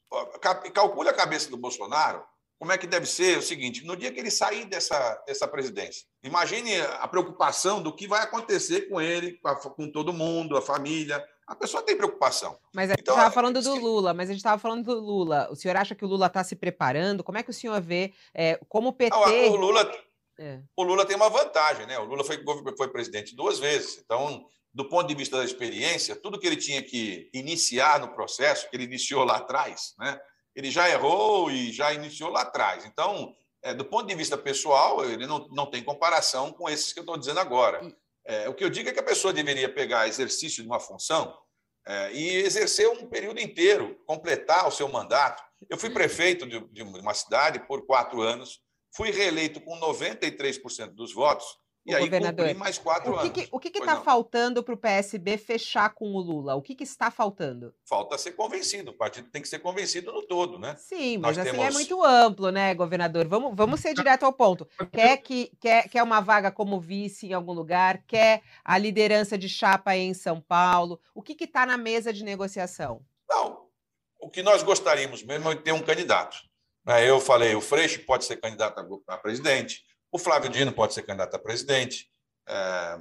Calcule a cabeça do Bolsonaro, como é que deve ser o seguinte: no dia que ele sair dessa, dessa presidência, imagine a preocupação do que vai acontecer com ele, com todo mundo, a família. A pessoa tem preocupação. Mas a gente estava então, falando do Lula, mas a gente estava falando do Lula. O senhor acha que o Lula está se preparando? Como é que o senhor vê é, como o PT. Não, o, Lula, é. o Lula tem uma vantagem, né? O Lula foi, foi presidente duas vezes. Então, do ponto de vista da experiência, tudo que ele tinha que iniciar no processo, que ele iniciou lá atrás, né? ele já errou e já iniciou lá atrás. Então, é, do ponto de vista pessoal, ele não, não tem comparação com esses que eu estou dizendo agora. É, o que eu digo é que a pessoa deveria pegar exercício de uma função é, e exercer um período inteiro, completar o seu mandato. Eu fui prefeito de, de uma cidade por quatro anos, fui reeleito com 93% dos votos e aí governador. mais quatro o que anos. Que, o que está faltando para o PSB fechar com o Lula? O que, que, está faltando? Falta ser convencido. O partido tem que ser convencido no todo, né? Sim, mas Nós assim é temos... é muito amplo, né, governador? Vamos, vamos ser direto ao ponto. Quer, que, quer, quer uma vaga como vice em algum lugar? Quer a liderança de chapa em São Paulo? O que está na mesa de negociação? Não, o que nós gostaríamos mesmo é ter um candidato. Né? Eu falei, o Freixo pode ser candidato a presidente, o Flávio Dino pode ser candidato a presidente. É,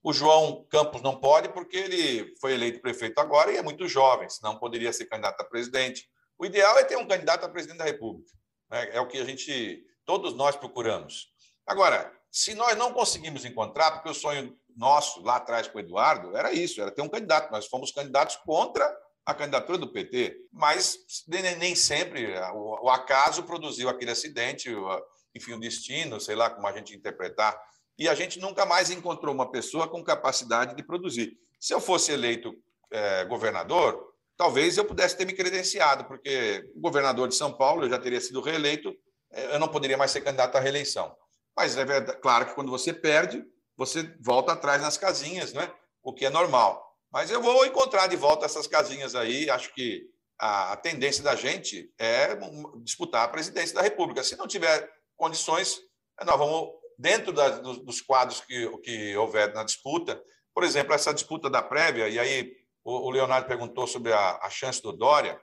o João Campos não pode, porque ele foi eleito prefeito agora e é muito jovem, senão poderia ser candidato a presidente. O ideal é ter um candidato a presidente da República. Né? É o que a gente, todos nós procuramos. Agora, se nós não conseguimos encontrar, porque o sonho nosso lá atrás com o Eduardo era isso, era ter um candidato. Nós fomos candidatos contra a candidatura do PT, mas nem sempre o acaso produziu aquele acidente, enfim, o destino, sei lá como a gente interpretar, e a gente nunca mais encontrou uma pessoa com capacidade de produzir. Se eu fosse eleito é, governador, talvez eu pudesse ter me credenciado, porque o governador de São Paulo eu já teria sido reeleito, é, eu não poderia mais ser candidato à reeleição. Mas é verdade, claro que quando você perde, você volta atrás nas casinhas, né? o que é normal. Mas eu vou encontrar de volta essas casinhas aí, acho que a tendência da gente é disputar a presidência da República. Se não tiver condições, nós vamos, dentro da, dos quadros que, que houver na disputa, por exemplo, essa disputa da prévia, e aí o, o Leonardo perguntou sobre a, a chance do Dória,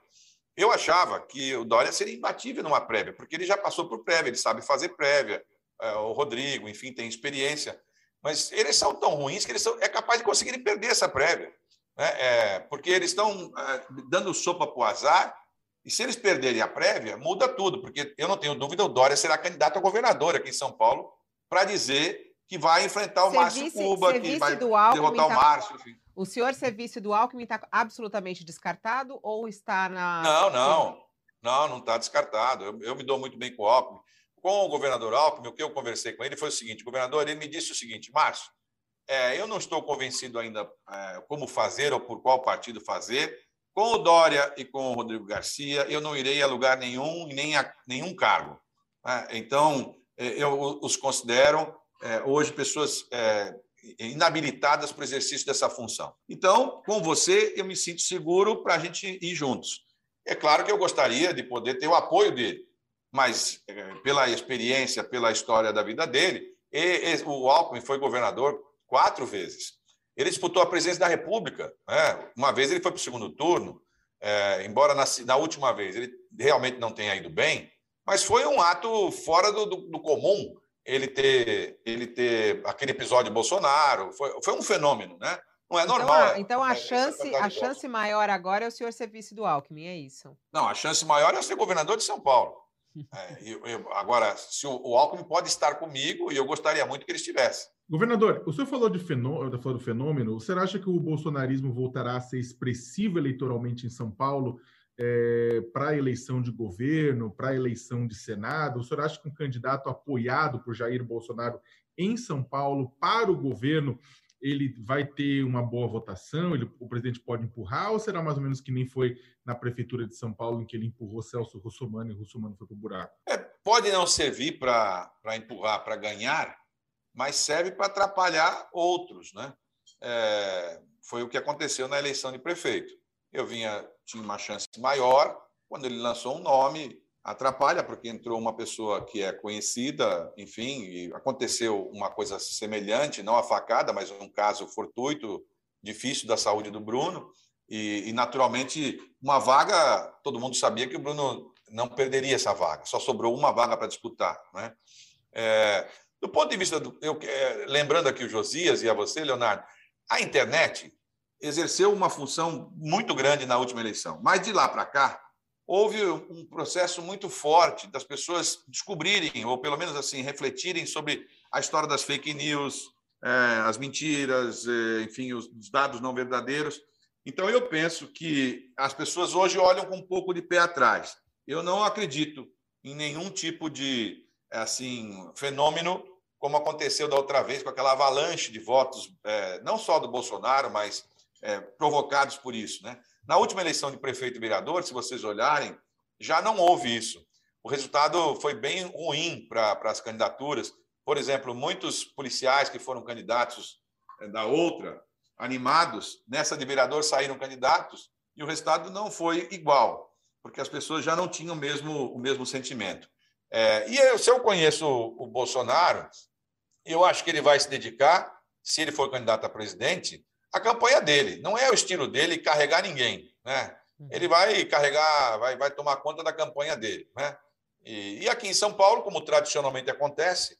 eu achava que o Dória seria imbatível numa prévia, porque ele já passou por prévia, ele sabe fazer prévia, é, o Rodrigo, enfim, tem experiência, mas eles são tão ruins que eles são, é capaz de conseguirem perder essa prévia, né? é, porque eles estão é, dando sopa para o azar e se eles perderem a prévia, muda tudo, porque eu não tenho dúvida, o Dória será candidato a governador aqui em São Paulo para dizer que vai enfrentar o Márcio Cuba, que vai derrotar o tá Márcio. Enfim. O senhor ser vice do Alckmin está absolutamente descartado ou está na. Não, não. Não, não está descartado. Eu, eu, me dou muito bem com o Alckmin. Com o governador Alckmin, o que eu conversei com ele foi o seguinte: governador, ele me disse o seguinte, Márcio, é, eu não estou convencido ainda é, como fazer ou por qual partido fazer, com o Dória e com o Rodrigo Garcia, eu não irei a lugar nenhum e nem a nenhum cargo. Né? Então, é, eu os considero é, hoje pessoas é, inabilitadas para o exercício dessa função. Então, com você, eu me sinto seguro para a gente ir juntos. É claro que eu gostaria de poder ter o apoio dele, mas pela experiência, pela história da vida dele, o Alckmin foi governador quatro vezes. Ele disputou a presidência da República. Né? Uma vez ele foi para o segundo turno, é, embora na, na, última vez ele realmente não tenha ido bem, mas foi um ato fora do, do, do comum ele ter, ele ter aquele episódio de Bolsonaro. Foi, foi um fenômeno, né? Não é então, normal. A, então a, é, chance, a chance maior agora é o senhor ser vice do Alckmin, é isso? Não, a chance maior é ser governador de São Paulo. É, eu, eu, agora, se o, o Alckmin pode estar comigo, e eu gostaria muito que ele estivesse. Governador, o senhor falou, de fenômeno, falou do fenômeno. Você acha que o bolsonarismo voltará a ser expressivo eleitoralmente em São Paulo é, para a eleição de governo, para a eleição de Senado? O senhor acha que um candidato apoiado por Jair Bolsonaro em São Paulo para o governo ele vai ter uma boa votação, ele, o presidente pode empurrar, ou será mais ou menos que nem foi na prefeitura de São Paulo, em que ele empurrou Celso Russomano e Russomano foi para o buraco? É, pode não servir para empurrar, para ganhar, mas serve para atrapalhar outros. Né? É, foi o que aconteceu na eleição de prefeito. Eu vinha, tinha uma chance maior, quando ele lançou um nome, atrapalha, porque entrou uma pessoa que é conhecida, enfim, e aconteceu uma coisa semelhante, não a facada, mas um caso fortuito, difícil da saúde do Bruno, e, e naturalmente, uma vaga, todo mundo sabia que o Bruno não perderia essa vaga, só sobrou uma vaga para disputar. Né? É, do ponto de vista, do, eu, é, lembrando aqui o Josias e a você, Leonardo, a internet exerceu uma função muito grande na última eleição, mas de lá para cá, houve um processo muito forte das pessoas descobrirem, ou pelo menos assim, refletirem sobre a história das fake news, é, as mentiras, é, enfim, os dados não verdadeiros. Então, eu penso que as pessoas hoje olham com um pouco de pé atrás. Eu não acredito em nenhum tipo de assim fenômeno como aconteceu da outra vez com aquela avalanche de votos, é, não só do Bolsonaro, mas provocados por isso, né? Na última eleição de prefeito e vereador, se vocês olharem, já não houve isso. O resultado foi bem ruim para as candidaturas. Por exemplo, muitos policiais que foram candidatos eh, da outra, animados, nessa de vereador saíram candidatos e o resultado não foi igual, porque as pessoas já não tinham mesmo, o mesmo sentimento. É, e eu, se eu conheço o Bolsonaro, eu acho que ele vai se dedicar, se ele for candidato a presidente, a campanha dele. Não é o estilo dele carregar ninguém. Né? Uhum. Ele vai carregar, vai, vai tomar conta da campanha dele. Né? E, e aqui em São Paulo, como tradicionalmente acontece,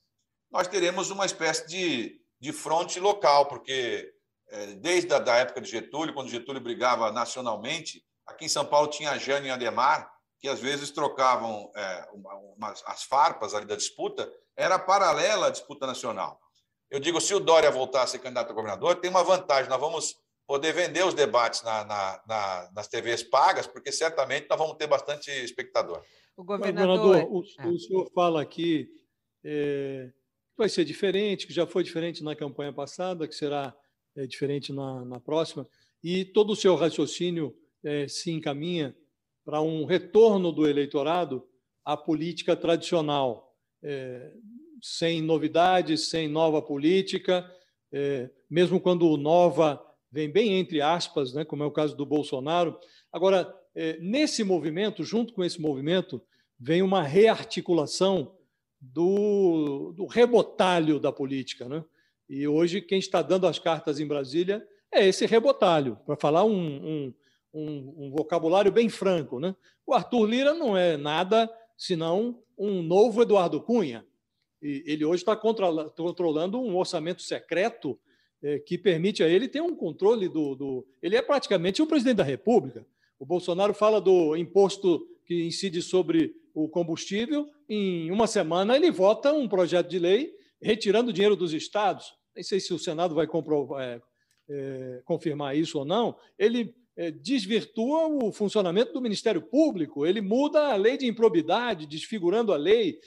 nós teremos uma espécie de, de fronte local, porque é, desde a da época de Getúlio, quando Getúlio brigava nacionalmente, aqui em São Paulo tinha a Jane e Ademar, que às vezes trocavam é, umas, as farpas ali da disputa, era paralela à disputa nacional. Eu digo, se o Dória voltar a ser candidato a governador, tem uma vantagem, nós vamos poder vender os debates na, na, na, nas TVs pagas, porque certamente nós vamos ter bastante espectador. O governador, governador o, é. o, senhor fala aqui é, que vai ser diferente, que já foi diferente na campanha passada, que será é, diferente na, na próxima, e todo o seu raciocínio é, se encaminha para um retorno do eleitorado à política tradicional. É, sem novidades, sem nova política, é, mesmo quando o nova vem bem entre aspas, né, como é o caso do Bolsonaro. Agora, é, nesse movimento, junto com esse movimento, vem uma rearticulação do, do rebotalho da política. Né? E hoje, quem está dando as cartas em Brasília é esse rebotalho, para falar um, um, um, um, vocabulário bem franco. Né? O Arthur Lira não é nada senão um novo Eduardo Cunha ele hoje está controlando um orçamento secreto é, que permite a ele ter um controle do, do, Ele é praticamente o presidente da República. O Bolsonaro fala do imposto que incide sobre o combustível. Em uma semana, ele vota um projeto de lei retirando dinheiro dos estados. Nem sei se o Senado vai é, é, confirmar isso ou não. Ele desvirtua o funcionamento do Ministério Público, ele muda a lei de improbidade, desfigurando a lei.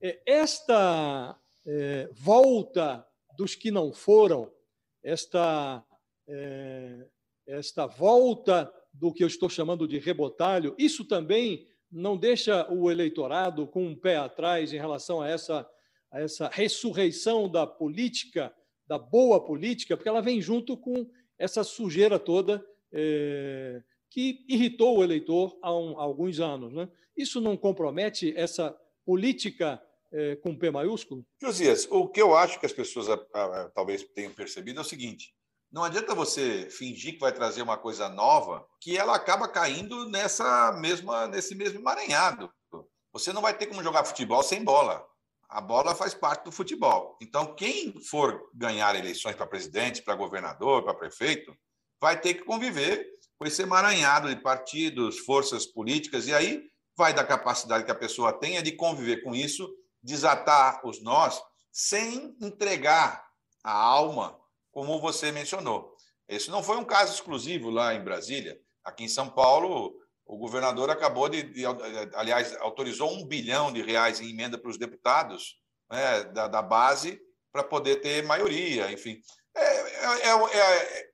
É, esta é, volta dos que não foram, esta, esta volta do que eu estou chamando de rebotalho, isso também não deixa o eleitorado com um pé atrás em relação a essa, a essa ressurreição da política, da boa política, porque ela vem junto com essa sujeira toda é, que irritou o eleitor há, um, há alguns anos. Né? Isso não compromete essa política é, com P maiúsculo? Josias, o que eu acho que as pessoas a, a, talvez tenham percebido é o seguinte: não adianta você fingir que vai trazer uma coisa nova que ela acaba caindo nessa mesma nesse mesmo emaranhado. Você não vai ter como jogar futebol sem bola. A bola faz parte do futebol. Então, quem for ganhar eleições para presidente, para governador, para prefeito, vai ter que conviver com esse emaranhado de partidos, forças políticas, e aí vai da capacidade que a pessoa tenha de conviver com isso, desatar os nós, sem entregar a alma, como você mencionou. Esse não foi um caso exclusivo lá em Brasília. Aqui em São Paulo, o governador acabou de, de aliás, autorizou um bilhão de reais em emenda para os deputados né, da, da, base para poder ter maioria, enfim. É, é, é, é,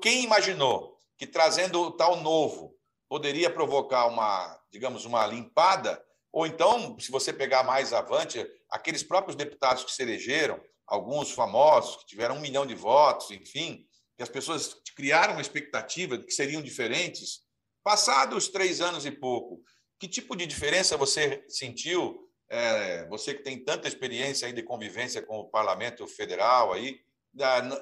quem imaginou que trazendo o tal novo poderia provocar uma, digamos, uma limpada, ou então, se você pegar mais avante, aqueles próprios deputados que se elegeram, alguns famosos que tiveram um milhão de votos, enfim, que as pessoas criaram uma expectativa de que seriam diferentes. Passados três anos e pouco, que tipo de diferença você sentiu? É, você que tem tanta experiência aí de convivência com o Parlamento Federal aí,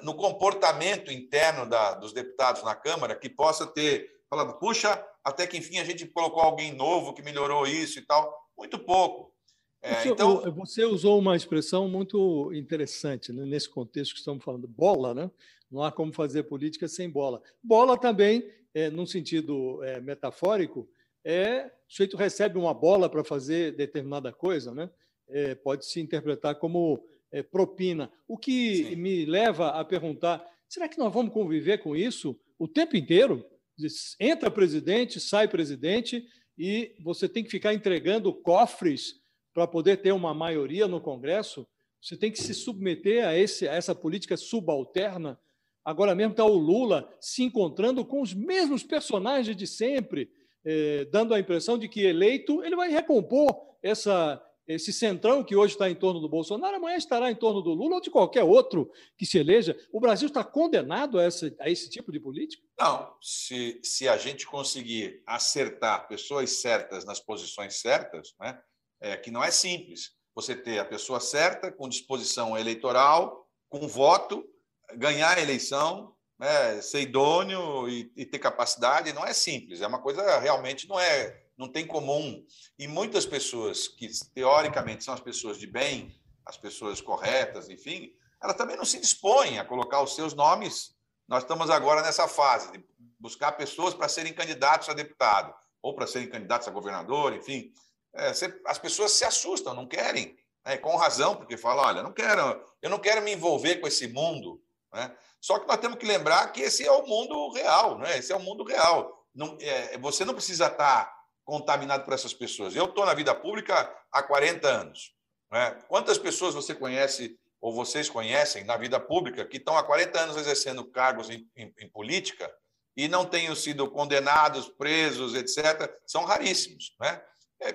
no comportamento interno da, dos deputados na Câmara, que possa ter falado, puxa, até que enfim a gente colocou alguém novo que melhorou isso e tal. Muito pouco. É, então... Você usou uma expressão muito interessante né, nesse contexto que estamos falando, bola, né? Não há como fazer política sem bola. Bola também, é, num sentido é, metafórico, é o sujeito recebe uma bola para fazer determinada coisa, né? É, pode se interpretar como propina. O que Sim. me leva a perguntar: será que nós vamos conviver com isso o tempo inteiro? Entra presidente, sai presidente, e você tem que ficar entregando cofres para poder ter uma maioria no Congresso. Você tem que se submeter a, esse, a essa política subalterna Agora mesmo está o Lula se encontrando com os mesmos personagens de sempre, eh, dando a impressão de que eleito ele vai recompor essa, esse centrão que hoje está em torno do Bolsonaro, amanhã estará em torno do Lula ou de qualquer outro que se eleja. O Brasil está condenado a esse, a esse tipo de política? Não. Se, se a gente conseguir acertar pessoas certas nas posições certas, né, é, que não é simples. Você ter a pessoa certa, com disposição eleitoral, com voto, ganhar a eleição, né, ser idôneo e, e, ter capacidade não é simples. É uma coisa realmente não é, não tem comum. E muitas pessoas que teoricamente são as pessoas de bem, as pessoas corretas, enfim, elas também não se dispõem a colocar os seus nomes. Nós estamos agora nessa fase de buscar pessoas para serem candidatos a deputado ou para serem candidatos a governador, enfim. É, as pessoas se assustam, não querem, né, com razão, porque falam, olha, não quero, eu não quero me envolver com esse mundo né? Só que nós temos que lembrar que esse é o mundo real, né? esse é o mundo real. Não, é, você não precisa estar contaminado por essas pessoas. Eu estou na vida pública há 40 anos. Né? Quantas pessoas você conhece ou vocês conhecem na vida pública que estão há 40 anos exercendo cargos em, em, em política e não tenham sido condenados, presos, etc., são raríssimos. Né?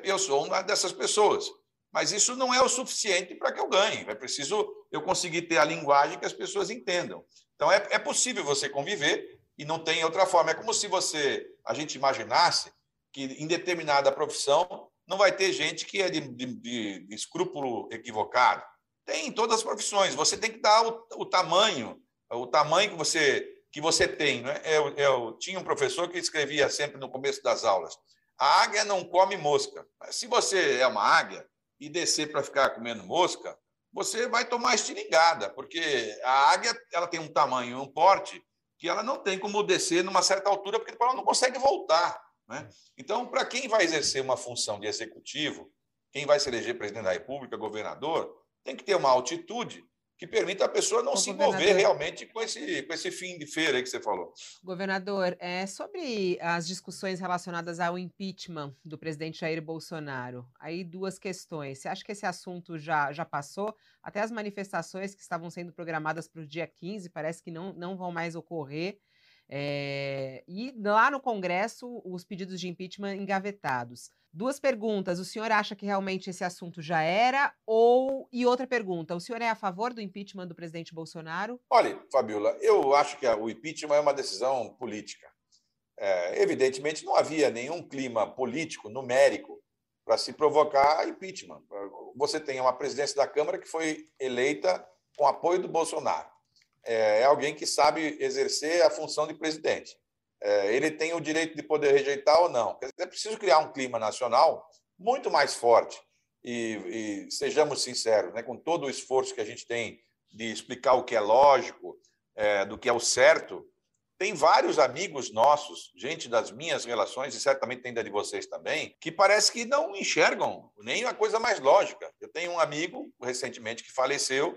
Eu sou uma dessas pessoas. Mas isso não é o suficiente para que eu ganhe. É preciso eu conseguir ter a linguagem que as pessoas entendam. Então, é, é possível você conviver e não tem outra forma. É como se você, a gente imaginasse que em determinada profissão não vai ter gente que é de, de, de escrúpulo equivocado. Tem em todas as profissões. Você tem que dar o, o tamanho, o tamanho que você que você tem. Né? Eu, eu tinha um professor que escrevia sempre no começo das aulas: a águia não come mosca. Mas se você é uma águia, e descer para ficar comendo mosca, você vai tomar estilingada, porque a águia ela tem um tamanho, um porte, que ela não tem como descer numa certa altura, porque ela não consegue voltar. Né? Então, para quem vai exercer uma função de executivo, quem vai se eleger presidente da República, governador, tem que ter uma altitude que permita a pessoa não se envolver realmente com esse, com esse fim de feira que você falou. Governador, é, sobre as discussões relacionadas ao impeachment do presidente Jair Bolsonaro, aí duas questões. Você acha que esse assunto já, já passou? Até as manifestações que estavam sendo programadas para o dia 15 parece que não, não vão mais ocorrer. É, e lá no Congresso, os pedidos de impeachment engavetados. Duas perguntas. O senhor acha que realmente esse assunto já era? Ou, e outra pergunta, o senhor é a favor do impeachment do presidente Bolsonaro? Olha, Fabiola, eu acho que o impeachment é uma decisão política. É, evidentemente, não havia nenhum clima político, numérico, para se provocar impeachment. Você tem uma presidência da Câmara que foi eleita com apoio do Bolsonaro. É, é alguém que sabe exercer a função de presidente é, ele tem o direito de poder rejeitar ou não. É preciso criar um clima nacional muito mais forte. E, e sejamos sinceros, né, com todo o esforço que a gente tem de explicar o que é lógico, é, do que é o certo, tem vários amigos nossos, gente das minhas relações, e certamente tem da de vocês também, que parece que não enxergam nem a coisa mais lógica. Eu tenho um amigo recentemente que faleceu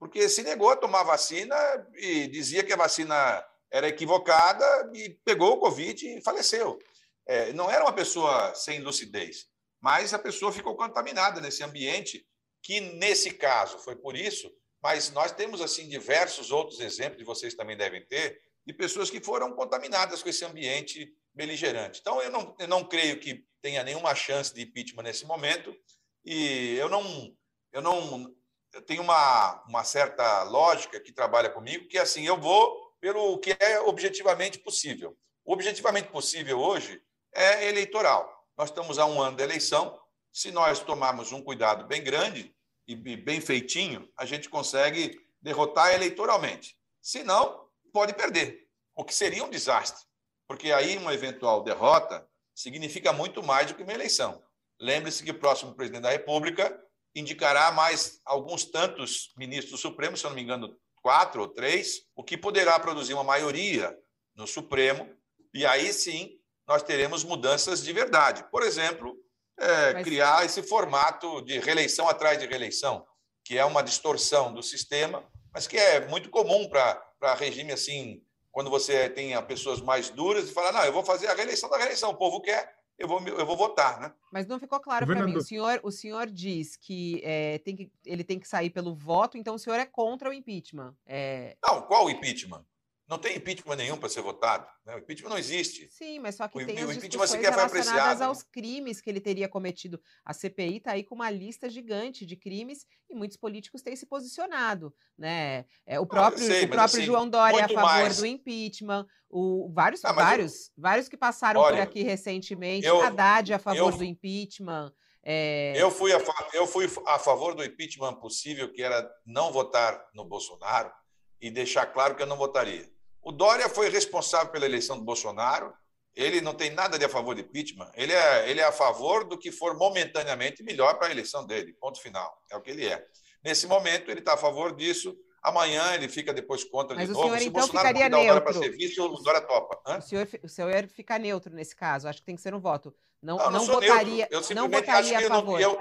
porque se negou a tomar vacina e dizia que a vacina era equivocada e pegou o Covid e faleceu. É, não era uma pessoa sem lucidez, mas a pessoa ficou contaminada nesse ambiente, que nesse caso foi por isso, mas nós temos assim diversos outros exemplos, e vocês também devem ter, de pessoas que foram contaminadas com esse ambiente beligerante. Então, eu não, eu não creio que tenha nenhuma chance de impeachment nesse momento, e eu não, eu não eu tenho uma, uma certa lógica que trabalha comigo, que é assim, eu vou pelo que é objetivamente possível. O objetivamente possível hoje é eleitoral. Nós estamos a um ano da eleição. Se nós tomarmos um cuidado bem grande e bem feitinho, a gente consegue derrotar eleitoralmente. Se não, pode perder, o que seria um desastre, porque aí uma eventual derrota significa muito mais do que uma eleição. Lembre-se que o próximo presidente da República indicará mais alguns tantos ministros do Supremo, se eu não me engano, quatro ou três, o que poderá produzir uma maioria no Supremo, e aí sim nós teremos mudanças de verdade. Por exemplo, é, Mas... criar esse formato de reeleição atrás de reeleição, que é uma distorção do sistema, mas que é muito comum para regime assim, quando você tem pessoas mais duras e fala, não, eu vou fazer a reeleição da reeleição, o povo quer, eu vou, eu vou votar, né? Mas não ficou claro para mim. O senhor, o senhor diz que, é, tem que ele tem que sair pelo voto, então o senhor é contra o impeachment. É... Não, qual o impeachment? Não tem impeachment nenhum para ser votado. Né? O impeachment não existe. Sim, mas só que o, tem o as discussões relacionadas aos crimes que ele teria cometido. A CPI está aí com uma lista gigante de crimes e muitos políticos têm se posicionado. Né? É, o próprio, sei, o próprio assim, João Dória é a favor mais... do impeachment. O, vários, ah, vários, eu... vários que passaram Olha, por aqui recentemente. Eu, Haddad é a favor eu... do impeachment. É... Eu, fui a, eu fui a favor do impeachment possível, que era não votar no Bolsonaro e deixar claro que eu não votaria. O Dória foi responsável pela eleição do Bolsonaro. Ele não tem nada de a favor de impeachment. Ele é, ele é a favor do que for momentaneamente melhor para a eleição dele. Ponto final. É o que ele é. Nesse momento, ele está a favor disso. Amanhã ele fica depois contra Mas de novo. Senhor, Se o então, Bolsonaro ficaria neutro. o Dória para ser vice, o Dória topa. O senhor, o senhor fica neutro nesse caso. Acho que tem que ser um voto. Não, não, não, não votaria, não votaria a favor. Eu, eu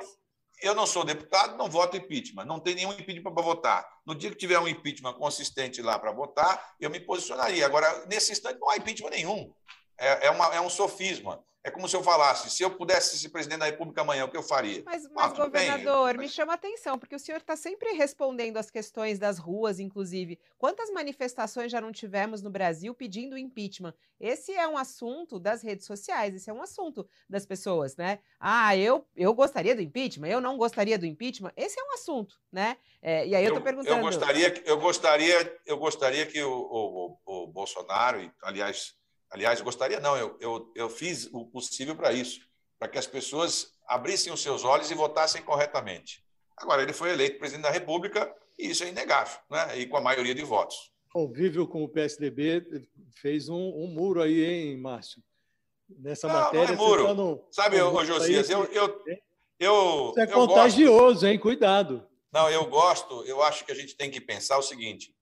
não sou deputado, não voto impeachment. Não tem nenhum impeachment para votar. No dia que tiver um impeachment consistente lá para votar, eu me posicionaria. Agora, nesse instante, não há impeachment nenhum. É, é, uma, é um sofisma. É como se eu falasse, se eu pudesse ser presidente da República amanhã, o que eu faria? Mas, mas ah, governador, bem, me chama a atenção, porque o senhor está sempre respondendo às questões das ruas, inclusive. Quantas manifestações já não tivemos no Brasil pedindo impeachment? Esse é um assunto das redes sociais, esse é um assunto das pessoas, né? Ah, eu, eu gostaria do impeachment, eu não gostaria do impeachment. Esse é um assunto, né? É, e aí eu estou perguntando. Eu gostaria, eu gostaria, eu gostaria que o, o, o Bolsonaro, e, aliás, Aliás, gostaria não, eu, eu, eu fiz o possível para isso, para que as pessoas abrissem os seus olhos e votassem corretamente. Agora, ele foi eleito presidente da República e isso é inegável, né? e com a maioria de votos. Convívio com o PSDB fez um, um muro aí, hein, Márcio? Nessa não, matéria. Não é muro. Tá no, Sabe, ô, Josias, eu, eu, eu. Isso é eu contagioso, gosto. hein? Cuidado. Não, eu gosto, eu acho que a gente tem que pensar o seguinte: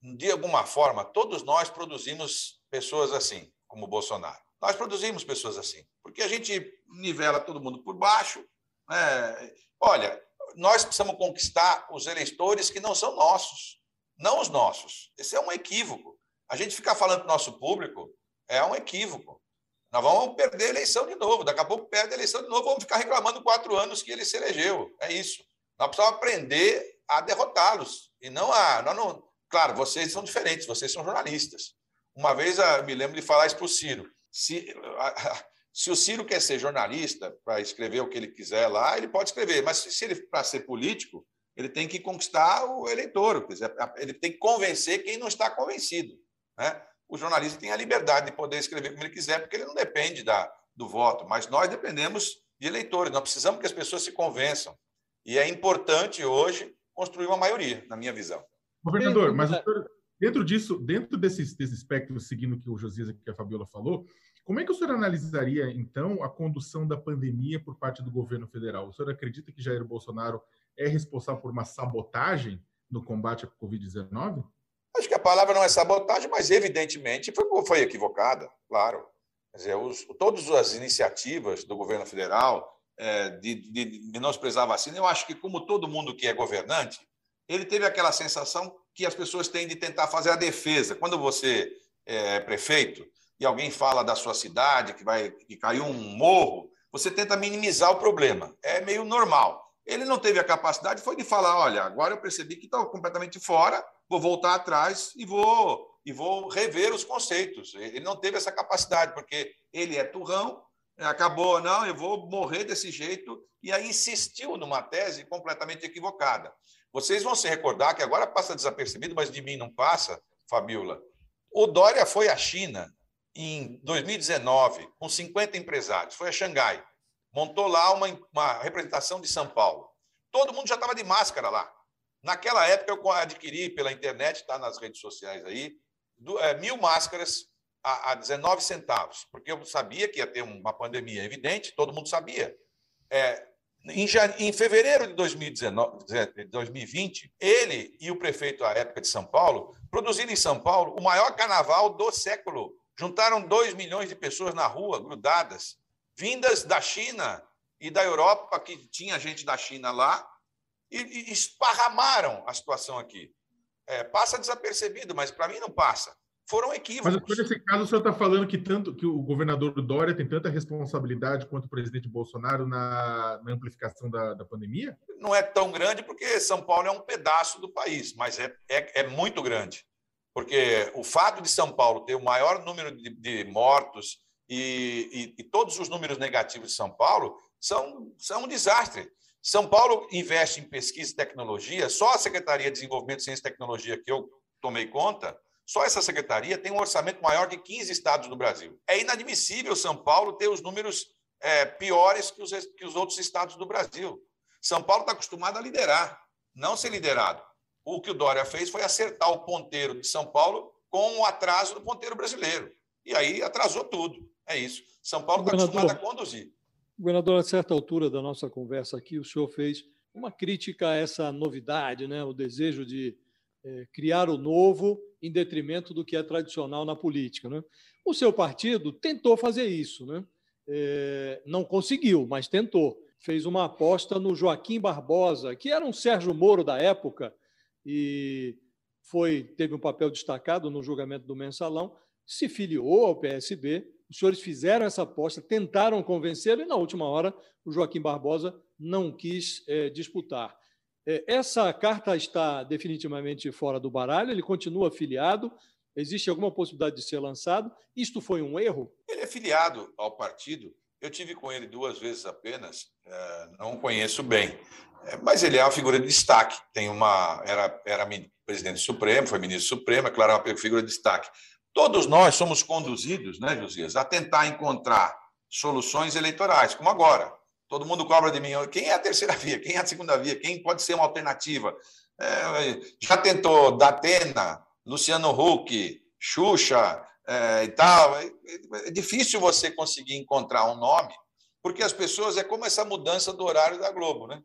de alguma forma, todos nós produzimos pessoas assim, como o Bolsonaro. Nós produzimos pessoas assim, porque a gente nivela todo mundo por baixo. Né? Olha, nós precisamos conquistar os eleitores que não são nossos, não os nossos. Esse é um equívoco. A gente ficar falando para o nosso público é um equívoco. Nós vamos perder a eleição de novo. Daqui a pouco perde a eleição de novo, vamos ficar reclamando quatro anos que ele se elegeu. É isso. Nós precisamos aprender a derrotá-los. E não a. Nós não, claro, vocês são diferentes, vocês são jornalistas. Uma vez eu ah, me lembro de falar isso para o Ciro. Se, se o Ciro quer ser jornalista para escrever o que ele quiser lá, ele pode escrever. Mas se ele para ser político, ele tem que conquistar o eleitor, ele tem que convencer quem não está convencido. Né? O jornalista tem a liberdade de poder escrever como ele quiser, porque ele não depende da, do voto, mas nós dependemos de eleitores, nós precisamos que as pessoas se convençam. E é importante hoje construir uma maioria, na minha visão. Governador, mas o senhor, Dentro disso, dentro desse, desse espectro, seguindo o que o Josias e a Fabiola falou, como é que o senhor analisaria, então, a condução da pandemia por parte do governo federal? O senhor acredita que Jair Bolsonaro é responsável por uma sabotagem no combate à Covid-19? Acho que a palavra não é sabotagem, mas evidentemente foi, foi equivocada, claro. Quer dizer, os, todas as iniciativas do governo federal é, de, de menosprezar a vacina, eu acho que, como todo mundo que é governante, ele teve aquela sensação que as pessoas têm de tentar fazer a defesa. Quando você é prefeito e alguém fala da sua cidade que vai que caiu um morro, você tenta minimizar o problema. É meio normal. Ele não teve a capacidade, foi de falar: olha, agora eu percebi que estou completamente fora, vou voltar atrás e vou e vou rever os conceitos. Ele não teve essa capacidade, porque ele é turrão, acabou, não, eu vou morrer desse jeito, e aí insistiu numa tese completamente equivocada. Vocês vão se recordar que agora passa desapercebido, mas de mim não passa, Fabiola. O Dória foi à China em 2019 com 50 empresários, foi a Xangai, montou lá uma, uma representação de São Paulo. Todo mundo já estava de máscara lá. Naquela época eu adquiri pela internet, está nas redes sociais aí, é, mil máscaras a, a 19 centavos, porque eu sabia que ia ter uma pandemia evidente, todo mundo sabia. É, em, em, fevereiro de 2019, 2020, ele e o prefeito à época de São Paulo produziram em São Paulo o maior carnaval do século. Juntaram 2 milhões de pessoas na rua, grudadas, vindas da China e da Europa, que tinha gente da China lá, e, e esparramaram a situação aqui. É, passa desapercebido, mas para mim não passa. Foram equívocos. Mas nesse caso, o senhor está falando que tanto que o governador Dória tem tanta responsabilidade quanto o presidente Bolsonaro na, na amplificação da, da, pandemia? Não é tão grande porque São Paulo é um pedaço do país, mas é, é, é muito grande. Porque o fato de São Paulo ter o maior número de, de mortos e, e, e, todos os números negativos de São Paulo são, são um desastre. São Paulo investe em pesquisa e tecnologia, só a Secretaria de Desenvolvimento de Ciência e Tecnologia que eu tomei conta, só essa secretaria tem um orçamento maior que 15 estados do Brasil. É inadmissível São Paulo ter os números é, piores que os, que os outros estados do Brasil. São Paulo está acostumado a liderar, não ser liderado. O que o Dória fez foi acertar o ponteiro de São Paulo com o atraso do ponteiro brasileiro. E aí atrasou tudo. É isso. São Paulo está acostumado a conduzir. Governador, a certa altura da nossa conversa aqui, o senhor fez uma crítica a essa novidade, né? o desejo de é, criar o novo em detrimento do que é tradicional na política. Né? O seu partido tentou fazer isso, né? É, não conseguiu, mas tentou. Fez uma aposta no Joaquim Barbosa, que era um Sérgio Moro da época e foi teve um papel destacado no julgamento do mensalão, se filiou ao PSB. Os senhores fizeram essa aposta, tentaram convencê-lo e, na última hora, o Joaquim Barbosa não quis é, disputar. É, essa carta está definitivamente fora do baralho, ele continua afiliado. Existe alguma possibilidade de ser lançado? Isto foi um erro? Ele é filiado ao partido. Eu tive com ele duas vezes apenas, é, não conheço bem, é, mas ele é uma figura de destaque. Tem uma era era presidente supremo, foi ministro supremo, é claro, uma figura de destaque. Todos nós somos conduzidos, né, Josias, a tentar encontrar soluções eleitorais, como agora. Todo mundo cobra de mim. Quem é a terceira via? Quem é a segunda via? Quem pode ser uma alternativa? É, já tentou Datena, Luciano Huck, Xuxa é, e tal. É, é, difícil você conseguir encontrar um nome, porque as pessoas é como essa mudança do horário da Globo, né?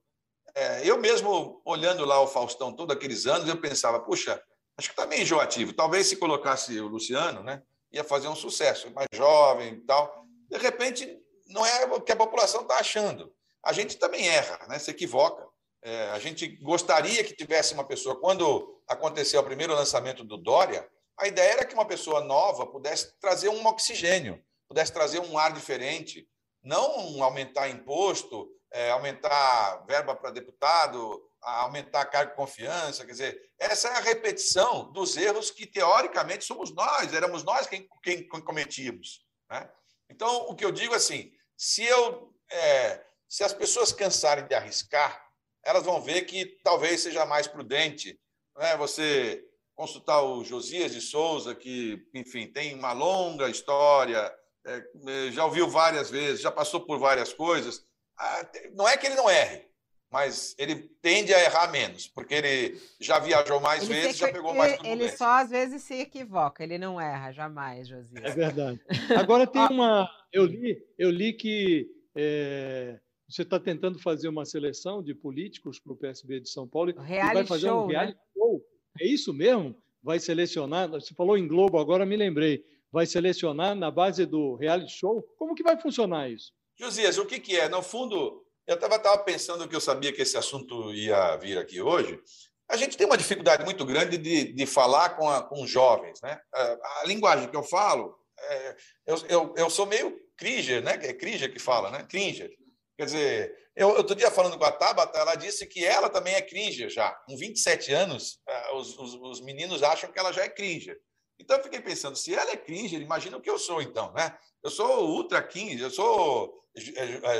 É, eu mesmo, olhando lá o Faustão todos aqueles anos, eu pensava, puxa, acho que está meio enjoativo. Talvez se colocasse o Luciano, né, ia fazer um sucesso, mais jovem e tal. De repente, não é o que a população está achando. A gente também erra, né? se equivoca. É, a gente gostaria que tivesse uma pessoa. Quando aconteceu o primeiro lançamento do Dória, a ideia era que uma pessoa nova pudesse trazer um oxigênio, pudesse trazer um ar diferente, não aumentar imposto, é, aumentar verba para deputado, aumentar a carga de confiança. Quer dizer, essa é a repetição dos erros que, teoricamente, somos nós, éramos nós quem, quem cometíamos. Né? Então, o que eu digo é assim: se eu é, se as pessoas cansarem de arriscar, elas vão ver que talvez seja mais prudente né, você consultar o Josias de Souza, que, enfim, tem uma longa história, é, já ouviu várias vezes, já passou por várias coisas. Ah, não é que ele não erre, mas ele tende a errar menos, porque ele já viajou mais ele vezes, já pegou mais tudo Ele só às vezes se equivoca, ele não erra jamais, Josias. É verdade. Agora tem uma. Eu li, eu li que é, você está tentando fazer uma seleção de políticos para o PSB de São Paulo reality e vai fazer show, um reality né? show. É isso mesmo? vai selecionar, você falou em Globo, agora me lembrei, vai selecionar na base do reality show? Como que vai funcionar isso? Josias, o que, que é? No fundo, eu estava pensando que eu sabia que esse assunto ia vir aqui hoje. A gente tem uma dificuldade muito grande de, de falar com, a, com jovens. Né? A, a, linguagem que eu falo, é, eu, eu, eu, sou meio Kringer, né? É Kringer que fala, né? Kringer. Quer dizer, eu outro dia falando com a Tabata, ela disse que ela também é Kringer já. Com 27 anos, é, os, os, os meninos acham que ela já é Kringer. Então eu fiquei pensando, se ela é Kringer, imagina o que eu sou então, né? Eu sou ultra Kringer, eu sou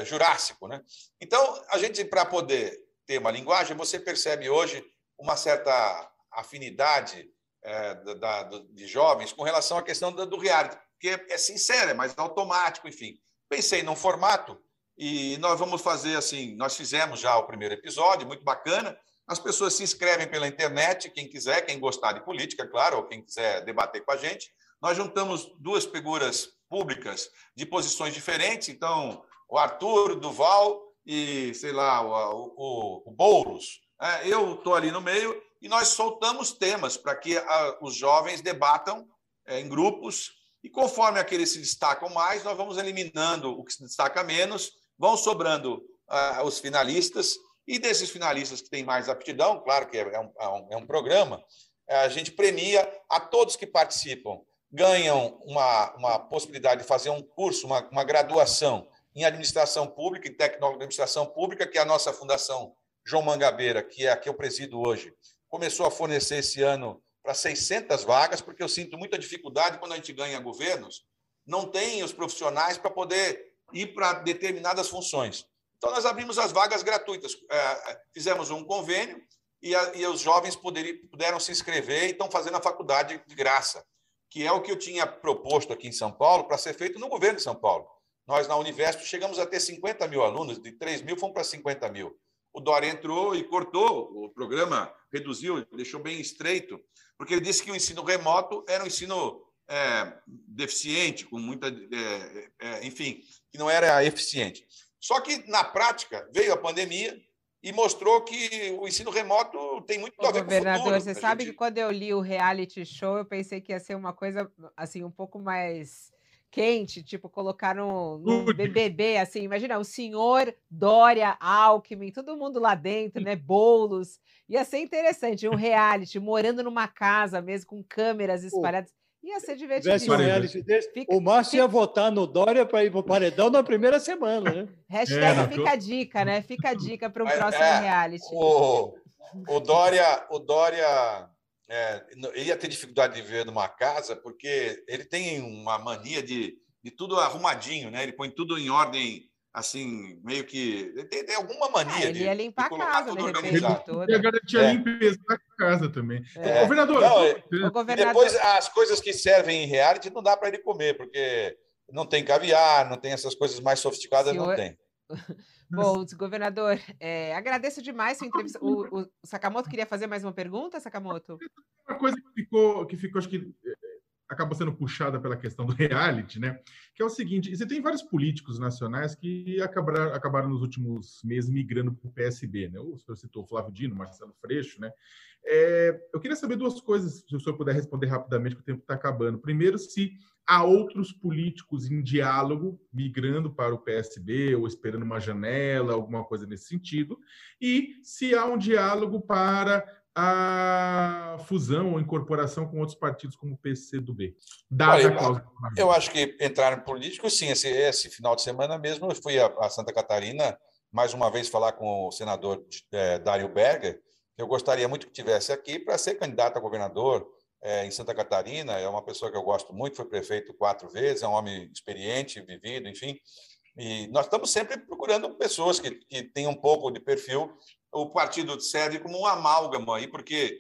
jurássico, né? Então, a gente, para poder ter uma linguagem, você percebe hoje uma certa afinidade é, da, da, de jovens com relação à questão do, do reality, porque é sincero, é mais automático, enfim. Pensei num formato e nós vamos fazer assim, nós fizemos já o primeiro episódio, muito bacana, as pessoas se inscrevem pela internet, quem quiser, quem gostar de política, claro, ou quem quiser debater com a gente. Nós juntamos duas figuras públicas de posições diferentes, então o Arthur, o Duval e, sei lá, o, o, o Boulos. É, eu estou ali no meio e nós soltamos temas para que a, os jovens debatam é, em grupos e conforme aqueles se destacam mais, nós vamos eliminando o que se destaca menos, vão sobrando ah, os finalistas e desses finalistas que têm mais aptidão, claro que é, é um, é um, é um programa, a gente premia a todos que participam ganham uma, uma possibilidade de fazer um curso, uma, uma graduação em administração pública, em tecnólogo de administração pública, que é a nossa fundação João Mangabeira, que é a que eu presido hoje, começou a fornecer esse ano para 600 vagas, porque eu sinto muita dificuldade quando a gente ganha governos, não tem os profissionais para poder ir para determinadas funções. Então, nós abrimos as vagas gratuitas. É, fizemos um convênio e, a, e os jovens poderiam, puderam se inscrever e estão fazendo a faculdade de graça que é o que eu tinha proposto aqui em São Paulo para ser feito no governo de São Paulo. Nós, na Univesp, chegamos a ter 50 mil alunos, de 3 mil fomos para 50 mil. O Dória entrou e cortou o programa, reduziu, deixou bem estreito, porque ele disse que o ensino remoto era um ensino é, deficiente, com muita. É, é, enfim, que não era eficiente. Só que, na prática, veio a pandemia, e mostrou que o ensino remoto tem muito a ver governador, com. Você sabe gente... que quando eu li o reality show, eu pensei que ia ser uma coisa assim um pouco mais quente, tipo colocar no, no BBB, assim, imagina o senhor Dória, Alckmin, todo mundo lá dentro, né, bolos, ia ser interessante, um reality, morando numa casa mesmo, com câmeras espalhadas, Ia ser divertido. um reality desse, fica, o Márcio fica... ia votar no Dória para ir para o paredão na primeira semana, né? Hashtag é, fica a dica, né? Fica a dica para um próximo é, reality. O, o Dória, o Dória é, ia ter dificuldade de viver numa casa porque ele tem uma mania de, de tudo arrumadinho, né? Ele põe tudo em ordem assim, meio que. Tem, tem alguma mania é, ele ia limpar a casa, de repente, toda. Ia garantir a limpeza da casa também. É. Governador, não, governador... depois as coisas que servem em reality não dá para ele comer, porque não tem caviar, não tem essas coisas mais sofisticadas, Senhor... não tem. Bom, governador, é, agradeço demais sua entrevista. O, o, Sakamoto queria fazer mais uma pergunta, Sakamoto? Uma coisa que ficou, que ficou acho que acaba sendo puxada pela questão do reality, né? Que é o seguinte: você tem vários políticos nacionais que acabaram, acabaram nos últimos meses migrando para o PSB, né? O senhor citou Flávio Dino, Marcelo Freixo, né? É, eu queria saber duas coisas, se o senhor puder responder rapidamente, que o tempo está acabando. Primeiro, se há outros políticos em diálogo migrando para o PSB ou esperando uma janela, alguma coisa nesse sentido, e se há um diálogo para a fusão ou incorporação com outros partidos como o PCdoB? Dada Olha, a causa. Eu acho que entraram políticos, sim. Esse, esse final de semana mesmo, eu fui a, Santa Catarina mais uma vez falar com o senador é, Dário Berger, que eu gostaria muito que tivesse aqui para ser candidato a governador é, em Santa Catarina. É uma pessoa que eu gosto muito, foi prefeito quatro vezes, é um homem experiente, vivido, enfim. E nós estamos sempre procurando pessoas que, que tenham um pouco de perfil o partido serve como um amálgama aí, porque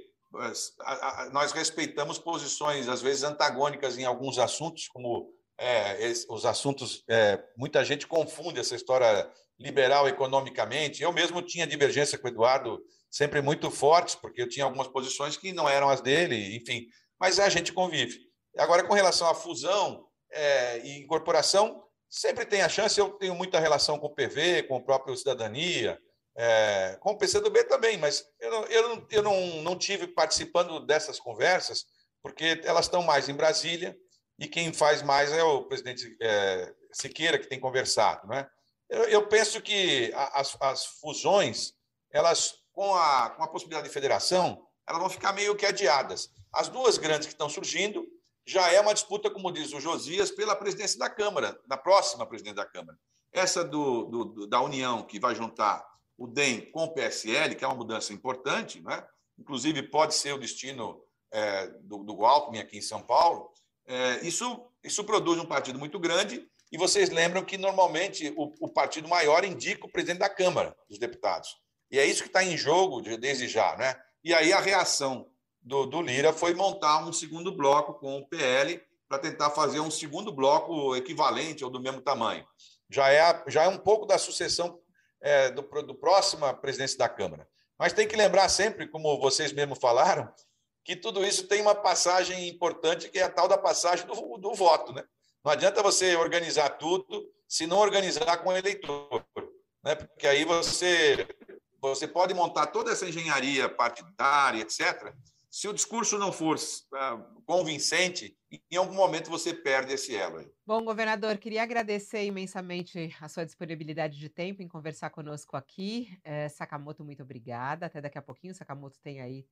nós respeitamos posições, às vezes, antagônicas em alguns assuntos, como é, os assuntos. É, muita gente confunde essa história liberal economicamente. Eu mesmo tinha divergência com o Eduardo, sempre muito fortes, porque eu tinha algumas posições que não eram as dele, enfim. Mas a gente convive. Agora, com relação à fusão é, e incorporação, sempre tem a chance. Eu tenho muita relação com o PV, com o próprio Cidadania é, com o PCdoB também, mas eu, não, eu, não, eu não, não tive participando dessas conversas, porque elas estão mais em Brasília e quem faz mais é o presidente é, Siqueira, que tem conversado. Né? Eu, eu penso que as, as, fusões, elas com a, com a possibilidade de federação, elas vão ficar meio que adiadas. As duas grandes que estão surgindo já é uma disputa, como diz o Josias, pela presidência da Câmara, da próxima presidente da Câmara. Essa do, do, da União, que vai juntar o DEM com o PSL, que é uma mudança importante, né? inclusive pode ser o destino é, do, do Alckmin aqui em São Paulo, é, isso, isso produz um partido muito grande e vocês lembram que, normalmente, o, o partido maior indica o presidente da Câmara dos Deputados. E é isso que está em jogo desde já. Né? E aí a reação do, do Lira foi montar um segundo bloco com o PL para tentar fazer um segundo bloco equivalente ou do mesmo tamanho. Já é, já é um pouco da sucessão é, do, do presidência da Câmara. Mas tem que lembrar sempre, como vocês mesmos falaram, que tudo isso tem uma passagem importante, que é a tal da passagem do, do voto. Né? Não adianta você organizar tudo se não organizar com o eleitor. Né? Porque aí você, você pode montar toda essa engenharia partidária, etc., se o discurso não for uh, convincente, em algum momento você perde esse elo. Bom, governador, queria agradecer imensamente a sua disponibilidade de tempo em conversar conosco aqui. É, Sakamoto, muito obrigada. Até daqui a pouquinho. Sakamoto tem aí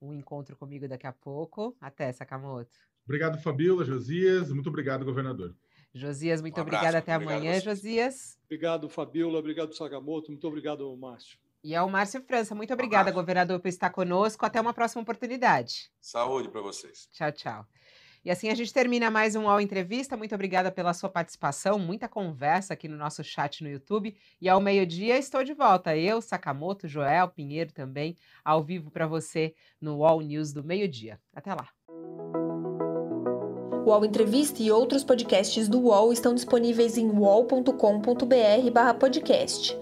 um encontro comigo daqui a pouco. Até, Sakamoto. Obrigado, Fabíola, Josias. Muito obrigado, governador. Josias, muito um obrigada. Até obrigado amanhã, Josias. Obrigado, Fabíola. Obrigado, Sakamoto. Muito obrigado, Márcio. E é o Márcio França. Muito obrigada, governador, por estar conosco. Até uma próxima oportunidade. Saúde para vocês. Tchau, tchau. E assim a gente termina mais um All Entrevista. Muito obrigada pela sua participação, muita conversa aqui no nosso chat no YouTube. E ao meio-dia estou de volta. Eu, Sakamoto, Joel, Pinheiro também, ao vivo para você no All News do meio-dia. Até lá. O UOL Entrevista e outros podcasts do UOL estão disponíveis em uol.com.br/podcast.